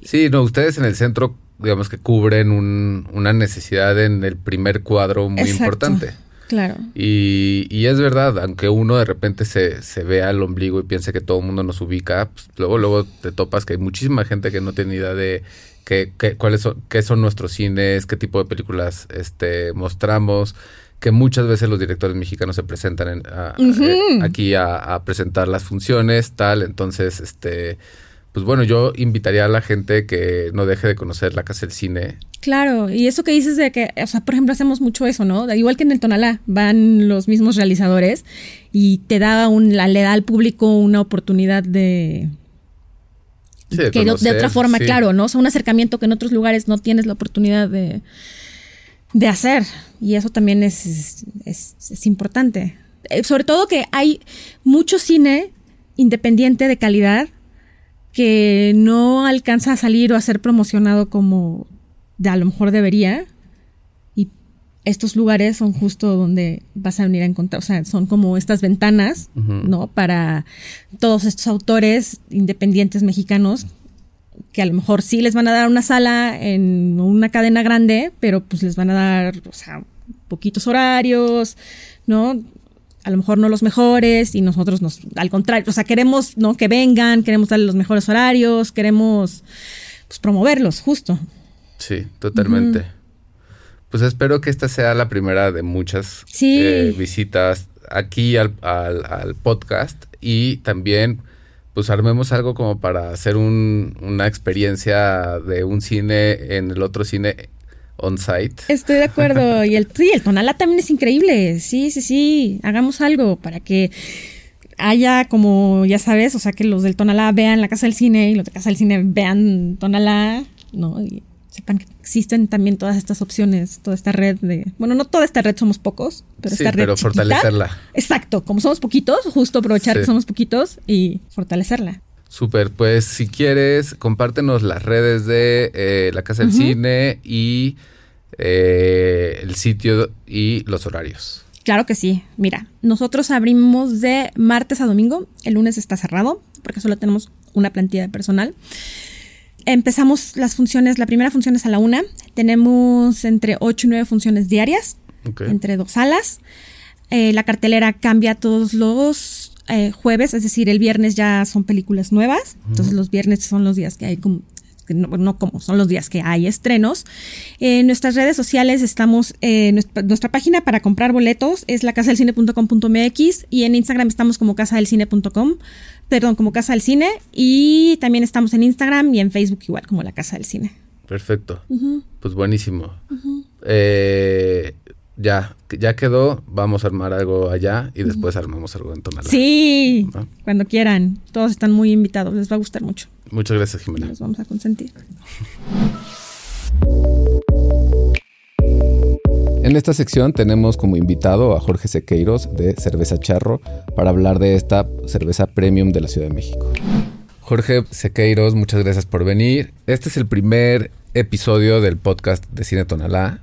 Sí, no, ustedes en el centro, digamos que cubren un, una necesidad en el primer cuadro muy importante. Claro. Y, y, es verdad, aunque uno de repente se, se vea al ombligo y piense que todo el mundo nos ubica, pues luego, luego te topas que hay muchísima gente que no tiene idea de qué, qué, cuáles son, qué son nuestros cines, qué tipo de películas este, mostramos que muchas veces los directores mexicanos se presentan eh, aquí a, presentar las funciones, tal. Entonces, este, pues bueno, yo invitaría a la gente que no deje de conocer la Casa del Cine. Claro, y eso que dices de que, o sea, por ejemplo, hacemos mucho eso, ¿no? Igual que en el Tonalá, van los mismos realizadores y te da un, la, le da al público una oportunidad de... de que de, otra forma, claro, ¿no? O sea, un acercamiento que en otros lugares no tienes la oportunidad de, de hacer. Y eso también es, es, importante. Eh, sobre todo que hay mucho cine independiente de calidad que no alcanza a salir o a ser promocionado como de a lo mejor debería. Y estos lugares son justo donde vas a venir a encontrar, o sea, son como estas ventanas, ¿no? Para todos estos autores independientes mexicanos que a lo mejor sí les van a dar una sala en una cadena grande, pero pues les van a dar, o sea, poquitos horarios, ¿no? A lo mejor no los mejores y nosotros nos, al contrario, o sea, queremos, ¿no? Que vengan, queremos darle los mejores horarios, queremos, pues, promoverlos, justo. Sí, totalmente. Pues espero que esta sea la primera de muchas eh, visitas aquí al, al podcast y también pues armemos algo como para hacer una experiencia de un cine en el otro cine on-site. Estoy de acuerdo. y el, sí, el Tonalá también es increíble. Sí, sí, sí. Hagamos algo para que haya como, ya sabes, o sea, que los del Tonalá vean la Casa del Cine y los de Casa del Cine vean Tonalá, ¿no? Y sepan que existen también todas estas opciones, toda esta red de, bueno, no toda esta red somos pocos, pero esta red pero fortalecerla. Exacto, como somos poquitos, justo aprovechar que somos poquitos y fortalecerla. Súper, pues si quieres, compártenos las redes de eh, la Casa del Cine y eh, el sitio y los horarios. Claro que sí. Mira, nosotros abrimos de martes a domingo. El lunes está cerrado porque solo tenemos una plantilla de personal empezamos las funciones, la primera función es a la una. Tenemos entre ocho y nueve funciones diarias, entre dos salas. Eh, la cartelera cambia todos los eh, jueves, es decir, el viernes ya son películas nuevas. Entonces los viernes son los días que hay como no, como, son los días que hay estrenos. En nuestras redes sociales estamos, eh, nuestra, nuestra, página para comprar boletos es la lacasadelcine.com.mx y en Instagram estamos como casadelcine.com perdón, como Casa del Cine. Y también estamos en Instagram y en Facebook igual como la Casa del Cine. Perfecto. Pues buenísimo. eh, ya, ya quedó. Vamos a armar algo allá y después armamos algo en Tonalá. Sí, cuando quieran. Todos están muy invitados. Les va a gustar mucho. Muchas gracias, Jimena. Nos vamos a consentir. En esta sección tenemos como invitado a Jorge Sequeiros de Cerveza Charro para hablar de esta cerveza premium de la Ciudad de México. Jorge Sequeiros, muchas gracias por venir. Este es el primer episodio del podcast de Cine Tonalá.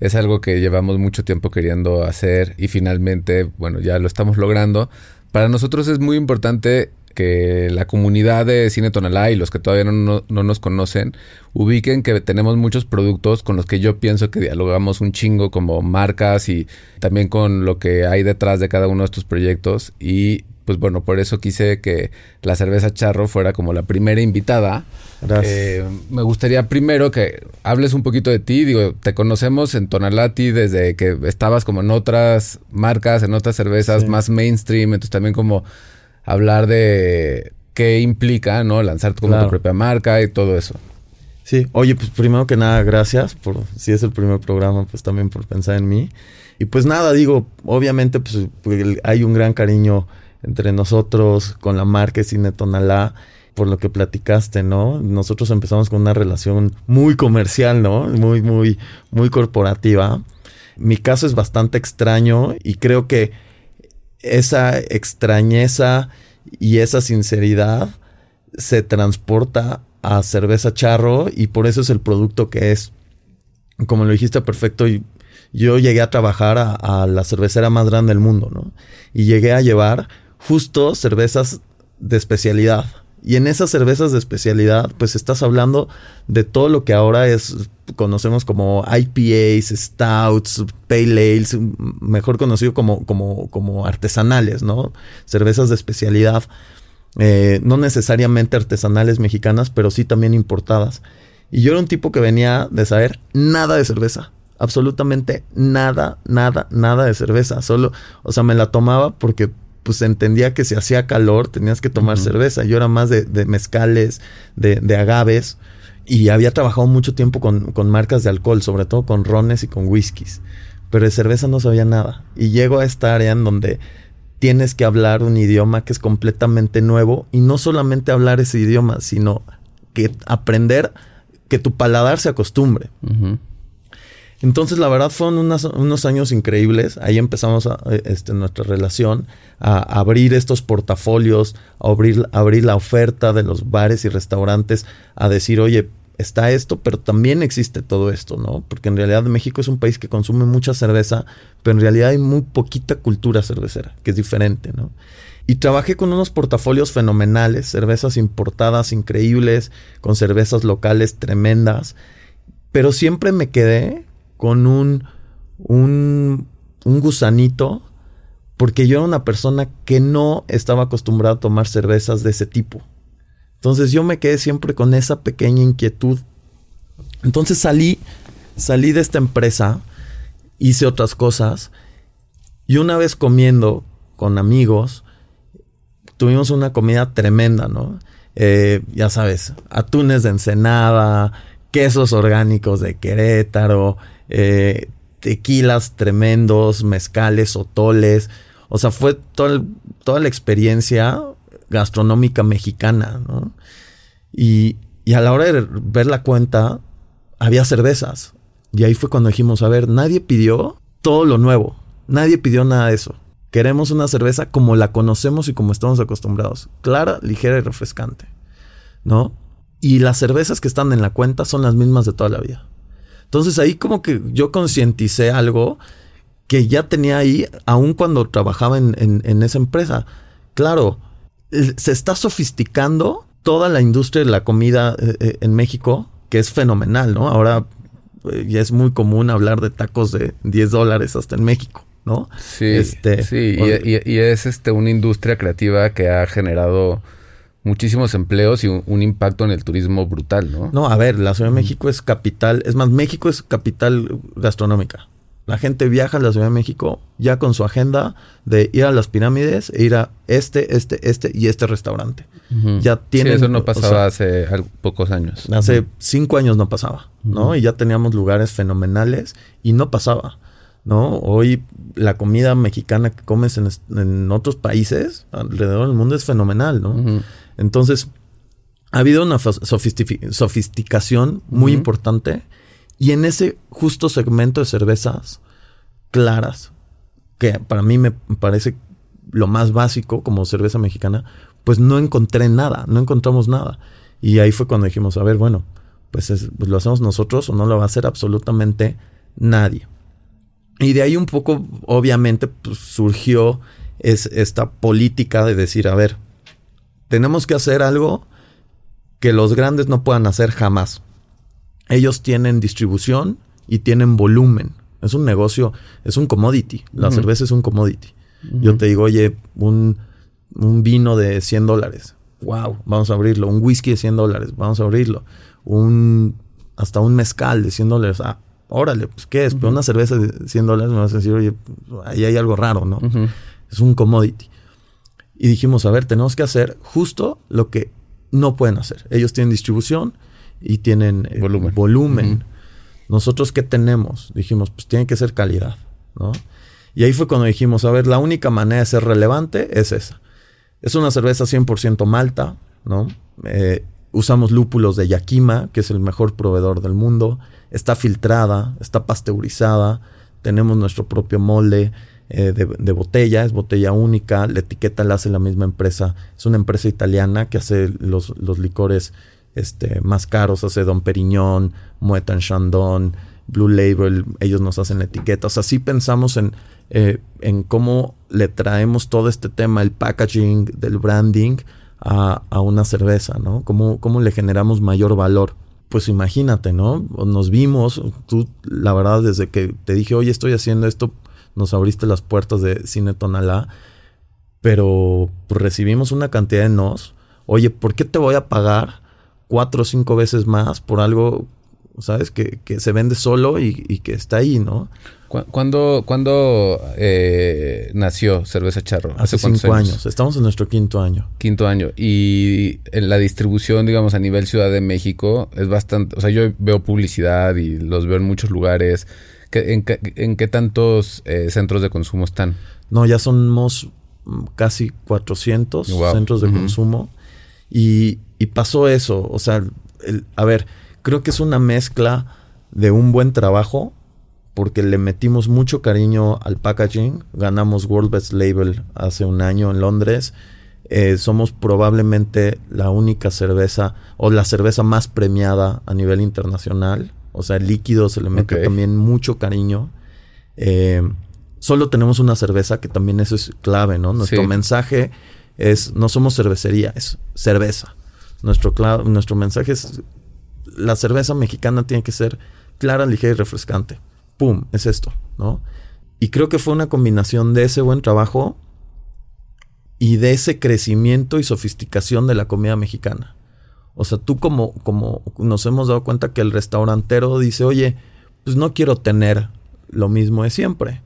Es algo que llevamos mucho tiempo queriendo hacer y finalmente, bueno, ya lo estamos logrando. Para nosotros es muy importante que la comunidad de Cine Tonalá y los que todavía no, nos conocen ubiquen que tenemos muchos productos con los que yo pienso que dialogamos un chingo como marcas y también con lo que hay detrás de cada uno de estos proyectos y pues bueno, por eso quise que la cerveza charro fuera como la primera invitada. Gracias. Eh, me gustaría primero que hables un poquito de ti. Digo, te conocemos en Tonalati desde que estabas como en otras marcas, en otras cervezas Sí. más mainstream. Entonces también como hablar de qué implica, ¿no? Lanzarte como Claro. tu propia marca y todo eso. Sí, oye, pues primero que nada, gracias por, si es el primer programa, pues también por pensar en mí. Y pues nada, digo, obviamente pues hay un gran cariño entre nosotros con la marca Cine Tonalá, por lo que platicaste, ¿no? Nosotros empezamos con una relación muy comercial, ¿no? Muy, muy, muy corporativa. Mi caso es bastante extraño y creo que esa extrañeza y esa sinceridad se transporta a cerveza charro y por eso es el producto que es. Como lo dijiste perfecto, yo llegué a trabajar a, a la cervecera más grande del mundo, ¿no? Y llegué a llevar justo cervezas de especialidad. Y en esas cervezas de especialidad, pues estás hablando de todo lo que ahora es, conocemos como IPAs, stouts, pale ales, mejor conocido como, como, como artesanales, ¿no? Cervezas de especialidad. Eh, no necesariamente artesanales mexicanas, pero sí también importadas. Y yo era un tipo que venía de saber nada de cerveza. Absolutamente nada, nada, nada de cerveza. Solo, o sea, me la tomaba porque pues entendía que si hacía calor tenías que tomar cerveza. Yo era más de, de mezcales, de, de agaves. Y había trabajado mucho tiempo con, con marcas de alcohol, sobre todo con rones y con whiskies. Pero de cerveza no sabía nada. Y llego a esta área en donde tienes que hablar un idioma que es completamente nuevo y no solamente hablar ese idioma, sino que aprender que tu paladar se acostumbre. Entonces, la verdad, fueron unos años increíbles. Ahí empezamos a, eh, este, nuestra relación a, abrir estos portafolios, a abrir, a abrir la oferta de los bares y restaurantes, a decir, oye, está esto, pero también existe todo esto, ¿no? Porque en realidad México es un país que consume mucha cerveza, pero en realidad hay muy poquita cultura cervecera, que es diferente, ¿no? Y trabajé con unos portafolios fenomenales, cervezas importadas increíbles, con cervezas locales tremendas, pero siempre me quedé con un, un, un gusanito, porque yo era una persona que no estaba acostumbrada a tomar cervezas de ese tipo. Entonces yo me quedé siempre con esa pequeña inquietud. Entonces salí, salí de esta empresa, hice otras cosas, y una vez comiendo con amigos, tuvimos una comida tremenda, ¿no? Eh, ya sabes, atunes de Ensenada, quesos orgánicos de Querétaro, eh, tequilas tremendos, mezcales, otoles. O sea, fue toda la experiencia gastronómica mexicana, ¿no? Y, y a la hora de ver la cuenta, había cervezas. Y ahí fue cuando dijimos, a ver, nadie pidió todo lo nuevo. Nadie pidió nada de eso. Queremos una cerveza como la conocemos y como estamos acostumbrados. Clara, ligera y refrescante. ¿No? Y las cervezas que están en la cuenta son las mismas de toda la vida. Entonces ahí como que yo concienticé algo que ya tenía ahí, aun cuando trabajaba en, en- en esa empresa. Claro, se está sofisticando toda la industria de la comida eh, eh, en México, que es fenomenal, ¿no? Ahora eh, ya es muy común hablar de tacos de 10 dólares hasta en México, ¿no? Sí, Este, sí, y- y es este una industria creativa que ha generado muchísimos empleos y un, un impacto en el turismo brutal, ¿no? No, a ver, la Ciudad de México es capital, es más, México es capital gastronómica. La gente viaja a la Ciudad de México ya con su agenda de ir a las pirámides e ir a este, este, este y este restaurante. Ya tienen, sí, eso no o pasaba sea, hace pocos años. Hace cinco años no pasaba, ¿no? Y ya teníamos lugares fenomenales y no pasaba, ¿no? Hoy la comida mexicana que comes en, otros países alrededor del mundo es fenomenal, ¿no? Entonces, ha habido una sofisticación muy importante y en ese justo segmento de cervezas claras, que para mí me parece lo más básico como cerveza mexicana, pues no encontré nada, no encontramos nada. Y ahí fue cuando dijimos, a ver, bueno, pues, es- pues lo hacemos nosotros o no lo va a hacer absolutamente nadie. Y de ahí un poco, obviamente, pues, surgió es, esta política de decir, a ver, tenemos que hacer algo que los grandes no puedan hacer jamás. Ellos tienen distribución y tienen volumen. Es un negocio, es un commodity. La cerveza es un commodity. Yo te digo, oye, un un vino de 100 dólares. Wow, vamos a abrirlo. Un whisky de 100 dólares, vamos a abrirlo. Un, hasta un mezcal de 100 dólares. Ah, órale, pues ¿qué es? Pero una cerveza de 100 dólares me vas a decir, oye, ahí hay algo raro, ¿no? Es un commodity. Y dijimos, a ver, tenemos que hacer justo lo que no pueden hacer. Ellos tienen distribución y tienen eh, volumen. Nosotros, ¿qué tenemos? Dijimos, pues tiene que ser calidad, ¿no? Y ahí fue cuando dijimos, a ver, la única manera de ser relevante es esa. Es una cerveza 100% malta, ¿no? Eh, usamos lúpulos de Yakima, que es el mejor proveedor del mundo. Está filtrada, está pasteurizada. Tenemos nuestro propio molde eh, de, botella, es botella única. La etiqueta la hace la misma empresa. Es una empresa italiana que hace los, los licores este, más caros. Hace Don Periñón, Moet Chandon, Blue Label. Ellos nos hacen la etiqueta. Pensamos en eh, en cómo le traemos todo este tema, el packaging, del branding a, una cerveza, ¿no? ¿Cómo, ¿Cómo, le generamos mayor valor? Pues imagínate, ¿no? Nos vimos, tú, la verdad, desde que te dije, oye, estoy haciendo esto, nos abriste las puertas de Cine Tonalá, pero recibimos una cantidad de nos. Oye, ¿por qué te voy a pagar cuatro o cinco veces más por algo, sabes, que, que se vende solo y, y que está ahí, ¿no? ¿Cuándo, cuándo eh, nació Cerveza Charro? Hace, cinco años? Estamos en nuestro quinto año. Quinto año. Y en la distribución, digamos, a nivel Ciudad de México, es bastante. O sea, yo veo publicidad y los veo en muchos lugares. ¿En, qué tantos eh, centros de consumo están? No, ya somos casi 400 centros de consumo. Y, y, pasó eso. O sea, a ver, creo que es una mezcla de un buen trabajo porque le metimos mucho cariño al packaging. Ganamos World Best Label hace un año en Londres. Eh, somos probablemente la única cerveza o la cerveza más premiada a nivel internacional. O sea, líquido se le mete también mucho cariño. Eh, solo tenemos una cerveza que también eso es clave, ¿no? Nuestro mensaje es, no somos cervecería, es cerveza. Nuestro, nuestro mensaje es, la cerveza mexicana tiene que ser clara, ligera y refrescante ¡pum! Es esto, ¿no? Y creo que fue una combinación de ese buen trabajo y de ese crecimiento y sofisticación de la comida mexicana. O sea, tú como, como nos hemos dado cuenta que el restaurantero dice, oye, pues no quiero tener lo mismo de siempre,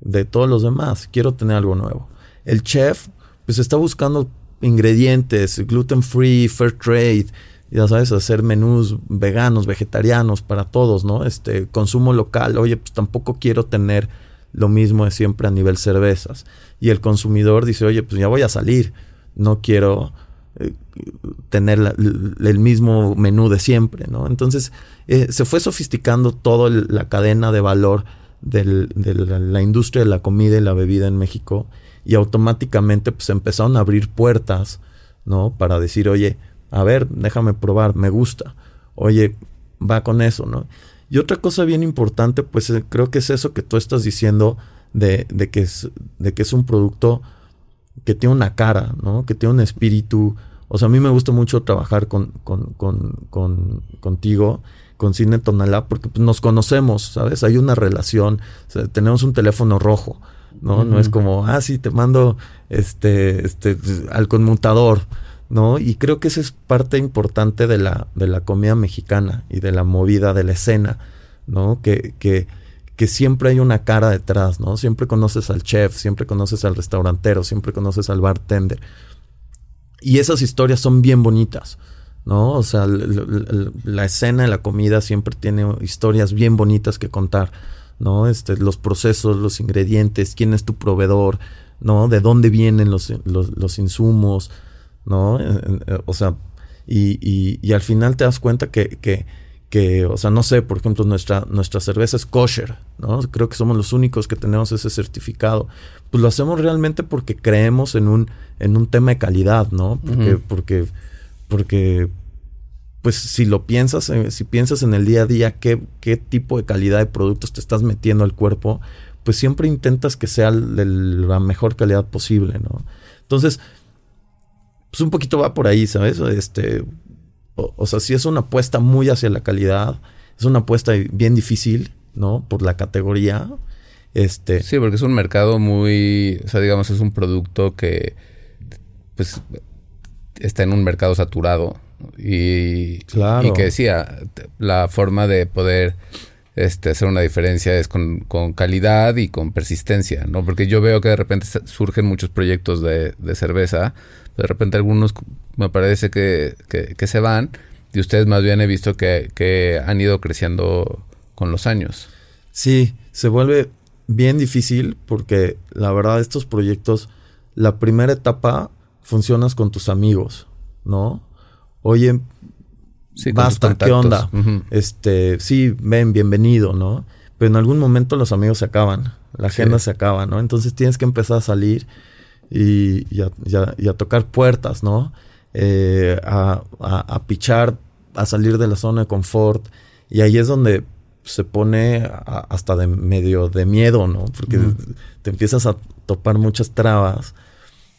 de todos los demás, quiero tener algo nuevo. El chef, pues está buscando ingredientes, gluten free, fair trade, ya sabes, hacer menús veganos, vegetarianos para todos, ¿no? Este, consumo local, oye, pues tampoco quiero tener lo mismo de siempre a nivel cervezas. Y el consumidor dice, oye, pues ya voy a salir, no quiero tener el mismo menú de siempre, ¿no? Entonces, eh, se fue sofisticando toda la cadena de valor de la, industria de la comida y la bebida en México y automáticamente pues empezaron a abrir puertas, ¿no? Para decir, oye, a ver, déjame probar, me gusta. Oye, va con eso, ¿no? Y otra cosa bien importante, pues eh, creo que es eso que tú estás diciendo de que es un producto que tiene una cara, ¿no? Que tiene un espíritu. O sea, a mí me gusta mucho trabajar con, con, con, con contigo, con Cine Tonalá, porque pues, nos conocemos, ¿sabes? Hay una relación, tenemos un teléfono rojo, ¿no? No es como, ah, sí, te mando este, este, al conmutador. ¿no? Y creo que esa es parte importante de la, de la comida mexicana y de la movida de la escena, ¿no? Que, que, que siempre hay una cara detrás, ¿no? Siempre conoces al chef, siempre conoces al restaurantero, siempre conoces al bartender. Y esas historias son bien bonitas, ¿no? O sea, la, escena de la comida siempre tiene historias bien bonitas que contar, ¿no? Este, los procesos, los ingredientes, quién es tu proveedor, ¿no? De dónde vienen los, los, los insumos, ¿no? O sea, y, y, al final te das cuenta que, que, que, o sea, no sé, por ejemplo, nuestra, nuestra cerveza es kosher, ¿no? Creo que somos los únicos que tenemos ese certificado. Pues lo hacemos realmente porque creemos en un, en un tema de calidad, ¿no? Porque, porque, porque, pues si lo piensas, eh, si piensas en el día a día qué, qué tipo de calidad de productos te estás metiendo al cuerpo, pues siempre intentas que sea de la mejor calidad posible, ¿no? Entonces, pues un poquito va por ahí, ¿sabes? Este, o, sea, sí es una apuesta muy hacia la calidad, es una apuesta bien difícil, ¿no? Por la categoría. Este. Sí, porque es un mercado muy, o sea, digamos, es un producto que pues está en un mercado saturado y, Claro. y que decía, la forma de poder este, hacer una diferencia es con, con calidad y con persistencia, ¿no? Porque yo veo que de repente surgen muchos proyectos de, de cerveza, de repente algunos me parece que, que- que se van y ustedes más bien he visto que, que han ido creciendo con los años. Sí, se vuelve bien difícil porque la verdad estos proyectos, la primera etapa funcionas con tus amigos, ¿no? Oye, Sí, basta, ¿qué onda? Este, sí, ven, bienvenido, ¿no? Pero en algún momento los amigos se acaban, la Sí. agenda se acaba, ¿no? Entonces tienes que empezar a salir y, y a, y a- y a tocar puertas, ¿no? Eh, a, a- a pichar, a salir de la zona de confort. Y ahí es donde se pone hasta de medio de miedo, ¿no? Porque te empiezas a topar muchas trabas.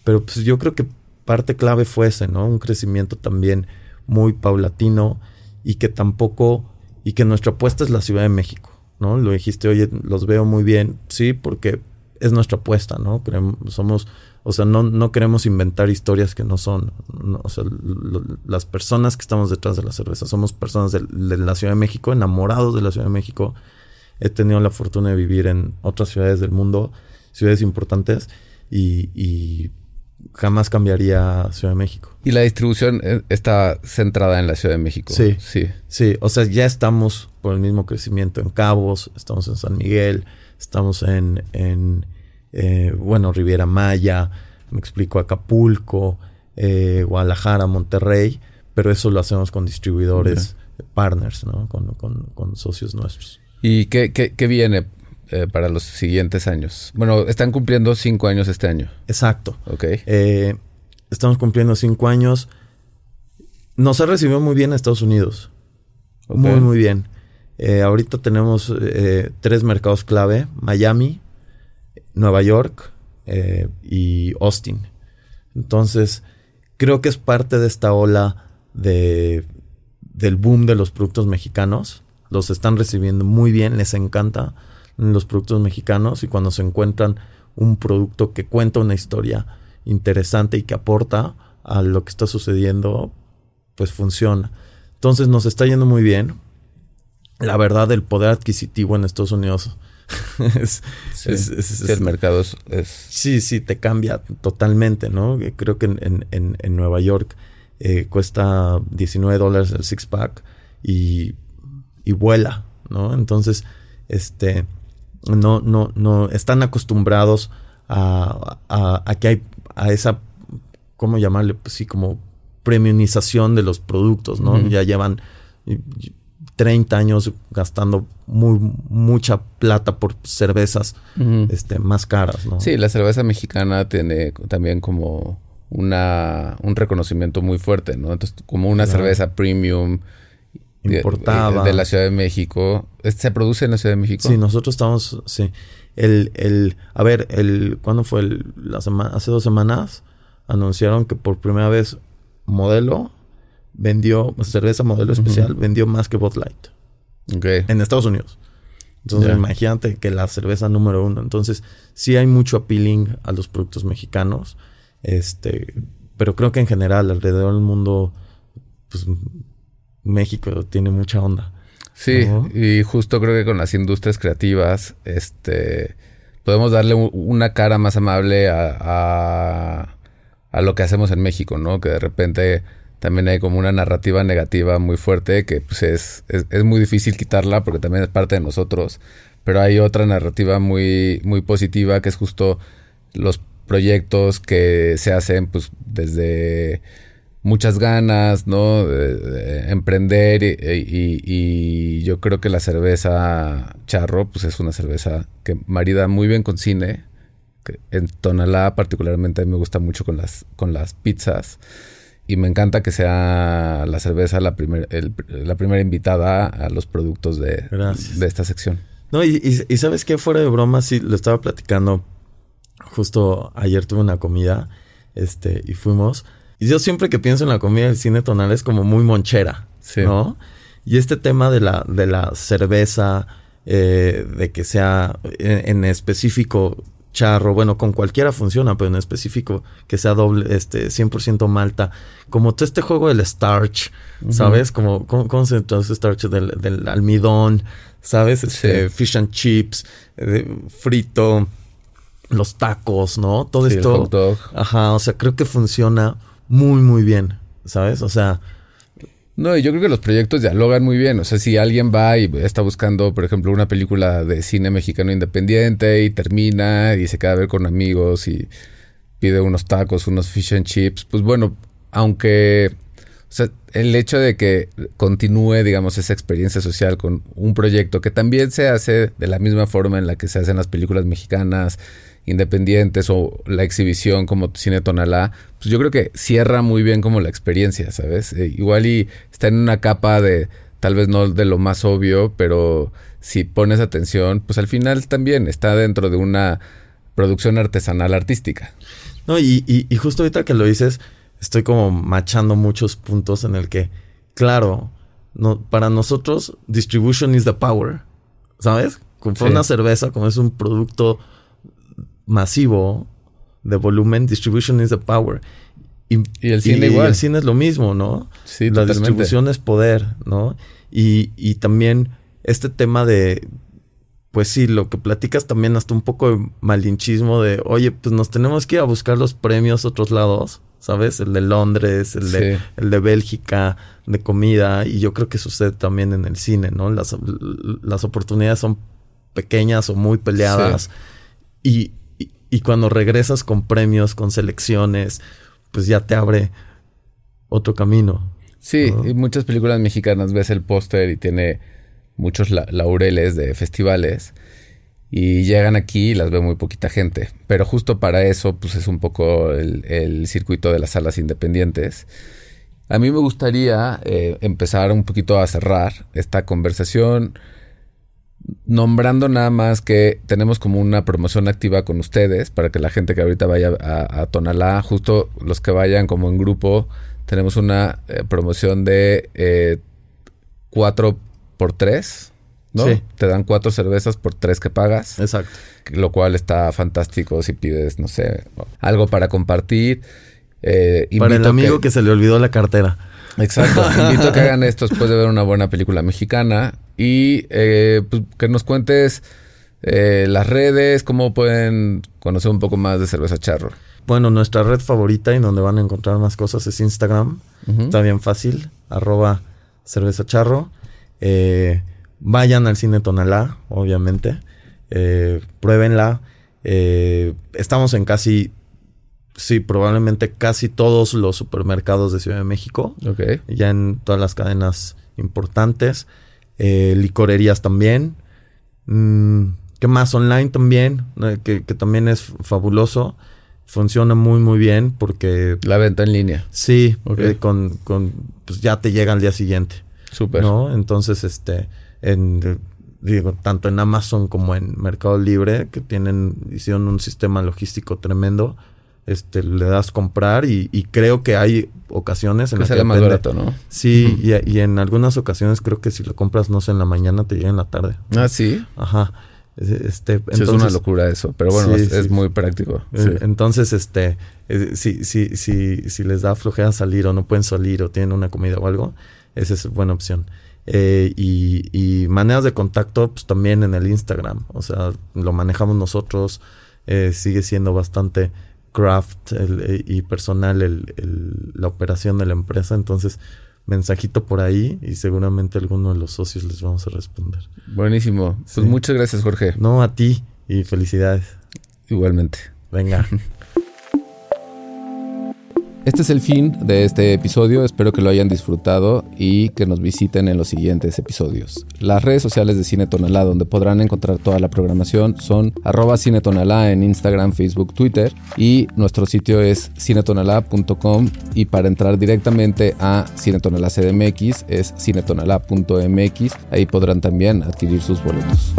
Pero pues yo creo que parte clave fue ese, ¿no? Un crecimiento también muy paulatino y que tampoco, y que nuestra apuesta es la Ciudad de México, ¿no? Lo dijiste, oye, los veo muy bien, sí, porque es nuestra apuesta, ¿no? Creemos- somos, o sea, no, no queremos inventar historias que no son, no, o sea, lo- las personas que estamos detrás de la cerveza somos personas de, de la Ciudad de México, enamorados de la Ciudad de México. He tenido la fortuna de vivir en otras ciudades del mundo, ciudades importantes, y, y jamás cambiaría Ciudad de México. Y la distribución eh, está centrada en la Ciudad de México. Sí. Sí. Sí, o sea, ya estamos por el mismo crecimiento en Cabos, estamos en San Miguel, estamos en, en eh, bueno, Riviera Maya, me explico, Acapulco, eh, Guadalajara, Monterrey, pero eso lo hacemos con distribuidores, partners, ¿no? Con, con- con socios nuestros. ¿Y qué, qué- qué viene eh, para los siguientes años? Bueno, están cumpliendo cinco años este año. Exacto. Ok. Estamos cumpliendo cinco años. Nos ha recibido muy bien Estados Unidos. Muy, muy bien. Ahorita tenemos tres mercados clave: Miami, Nueva York eh, y Austin. Entonces, creo que es parte de esta ola de, del boom de los productos mexicanos. Los están recibiendo muy bien, les encanta los productos mexicanos y cuando se encuentran un producto que cuenta una historia interesante y que aporta a lo que está sucediendo, pues funciona. Entonces nos está yendo muy bien. La verdad, el poder adquisitivo en Estados Unidos es, Sí. es- el mercado es, Sí, sí, te cambia totalmente, ¿no? Eh, Creo que en, en- en- Nueva York eh, cuesta 19 dólares el six pack y, y vuela, ¿no? Entonces, este, no, no, no, están acostumbrados a, a- a que hay, a esa, ¿cómo llamarle? Pues sí, como premiumización de los productos, ¿no? Ya llevan 30 años gastando muy, mucha plata por cervezas este, más caras, ¿no? Sí, la cerveza mexicana tiene también como una un reconocimiento muy fuerte, ¿no? Entonces, como una Claro. cerveza premium de- Importada. de, la Ciudad de México. ¿Este ¿Se produce en la Ciudad de México? Sí, nosotros estamos, sí. El, el, a ver, el, ¿cuándo fue? El, la semana, hace dos semanas anunciaron que por primera vez Modelo vendió, cerveza Modelo especial, vendió más que Bud Light Ok. en Estados Unidos. Entonces, imagínate que la cerveza número uno. Entonces, sí hay mucho appealing a los productos mexicanos. Este, pero creo que en general, alrededor del mundo, pues México tiene mucha onda. Sí, ¿no? y justo creo que con las industrias creativas, este, podemos darle una cara más amable a, a, a lo que hacemos en México, ¿no? Que de repente también hay como una narrativa negativa muy fuerte que pues es, es, muy difícil quitarla porque también es parte de nosotros. Pero hay otra narrativa muy, muy positiva que es justo los proyectos que se hacen pues desde muchas ganas, ¿no? De, de emprender y, y- yo creo que la cerveza charro, pues es una cerveza que marida muy bien con cine. en Tonalá particularmente a mí me gusta mucho con las, con las pizzas. Y me encanta que sea la cerveza la, primer- el- la primera invitada a los productos de, de esta sección. No, y, y- y sabes qué, fuera de broma, sí, lo estaba platicando. Justo ayer tuve una comida, este, y fuimos. Y yo siempre que pienso en la comida del cine tonal es como muy monchera, Sí. ¿no? Y este tema de la, de la cerveza, eh, de que sea en, en específico charro, bueno, con cualquiera funciona, pero en específico que sea doble, este, 100% malta, como todo este juego del starch, ¿sabes? Como, ¿cómo, se llama starch? Del, del almidón, ¿sabes? Este, fish and chips, eh, frito, los tacos, ¿no? Todo Sí, el esto. hot dog. Ajá, o sea, creo que funciona muy, muy bien, ¿sabes? O sea, No, yo creo que los proyectos dialogan muy bien. O sea, si alguien va y está buscando, por ejemplo, una película de cine mexicano independiente y termina y se queda a ver con amigos y pide unos tacos, unos fish and chips, pues bueno, aunque, o sea, el hecho de que continúe, digamos, esa experiencia social con un proyecto que también se hace de la misma forma en la que se hacen las películas mexicanas independientes o la exhibición como Cine Tonalá, pues yo creo que cierra muy bien como la experiencia, ¿sabes? Eh, igual y está en una capa de tal vez no de lo más obvio, pero si pones atención, pues al final también está dentro de una producción artesanal artística. No, y, y, y justo ahorita que lo dices, estoy como machando muchos puntos en el que, claro, no, para nosotros, distribution is the power, ¿sabes? Comprar Sí. una cerveza, como es un producto masivo de volumen, distribution is the power. Y, Y el cine igual. el cine es lo mismo, ¿no? Sí, La totalmente. distribución es poder, ¿no? Y, y también este tema de, pues sí, lo que platicas también hasta un poco de malinchismo de, oye, pues nos tenemos que ir a buscar los premios a otros lados, ¿sabes? El de Londres, el de, el de Bélgica, de comida, y yo creo que sucede también en el cine, ¿no? Las, las oportunidades son pequeñas o muy peleadas. Y, y, y cuando regresas con premios, con selecciones, pues ya te abre otro camino. Sí, y muchas películas mexicanas ves el póster y tiene muchos la- laureles de festivales y llegan aquí y las ve muy poquita gente. Pero justo para eso, pues es un poco el, el circuito de las salas independientes. A mí me gustaría eh, empezar un poquito a cerrar esta conversación nombrando nada más que tenemos como una promoción activa con ustedes para que la gente que ahorita vaya a, a Tonalá, justo los que vayan como en grupo, tenemos una eh, promoción de eh, 4 por 3, ¿no? Sí. Te dan cuatro cervezas por tres que pagas, Exacto. lo cual está fantástico si pides, no sé, algo para compartir. Eh, Para el amigo que... se le olvidó la cartera. Exacto. Invito a que hagan esto después de ver una buena película mexicana y eh, pues, que nos cuentes eh, las redes, cómo pueden conocer un poco más de Cerveza Charro. Bueno, nuestra red favorita y donde van a encontrar más cosas es Instagram. Está bien fácil. Arroba cerveza charro. Eh, vayan al cine Tonalá, obviamente. Eh, pruébenla. Eh, estamos en casi, sí, probablemente casi todos los supermercados de Ciudad de México. Ya en todas las cadenas importantes. Eh, licorerías también. Mm, ¿Qué más? Online también, eh, que, que también es fabuloso. Funciona muy, muy bien porque La venta en línea. sí, eh, con, con, pues ya te llega al día siguiente, Súper. ¿no? Entonces, este, en, digo, tanto en Amazon como en Mercado Libre, que tienen, hicieron un sistema logístico tremendo, este, le das comprar y, y creo que hay ocasiones en Que las sale más barato, ¿no? Sí, y, y en algunas ocasiones creo que si lo compras, no sé, en la mañana te llega en la tarde. Ah, sí. Ajá. Es- Este, Sí, es una entonces, locura eso, pero bueno, Sí, es, muy práctico. eh, Sí. Entonces, este, eh, si, si, si, si les da flojera salir o no pueden salir o tienen una comida o algo, esa es buena opción. Eh, y, y maneras de contacto, pues también en el Instagram. O sea, lo manejamos nosotros. eh, sigue siendo bastante craft el- eh, y personal el- el- la operación de la empresa. Entonces, mensajito por ahí y seguramente alguno de los socios les vamos a responder. Buenísimo. Pues muchas gracias, Jorge. No a ti y felicidades. Igualmente. Venga. Este es el fin de este episodio, espero que lo hayan disfrutado y que nos visiten en los siguientes episodios. Las redes sociales de Cine Tonalá, donde podrán encontrar toda la programación, son arroba Cine en Instagram, Facebook, Twitter y nuestro sitio es cinetonalá.com y para entrar directamente a Cine Tonalá CDMX es cinetonalá.mx, ahí podrán también adquirir sus boletos.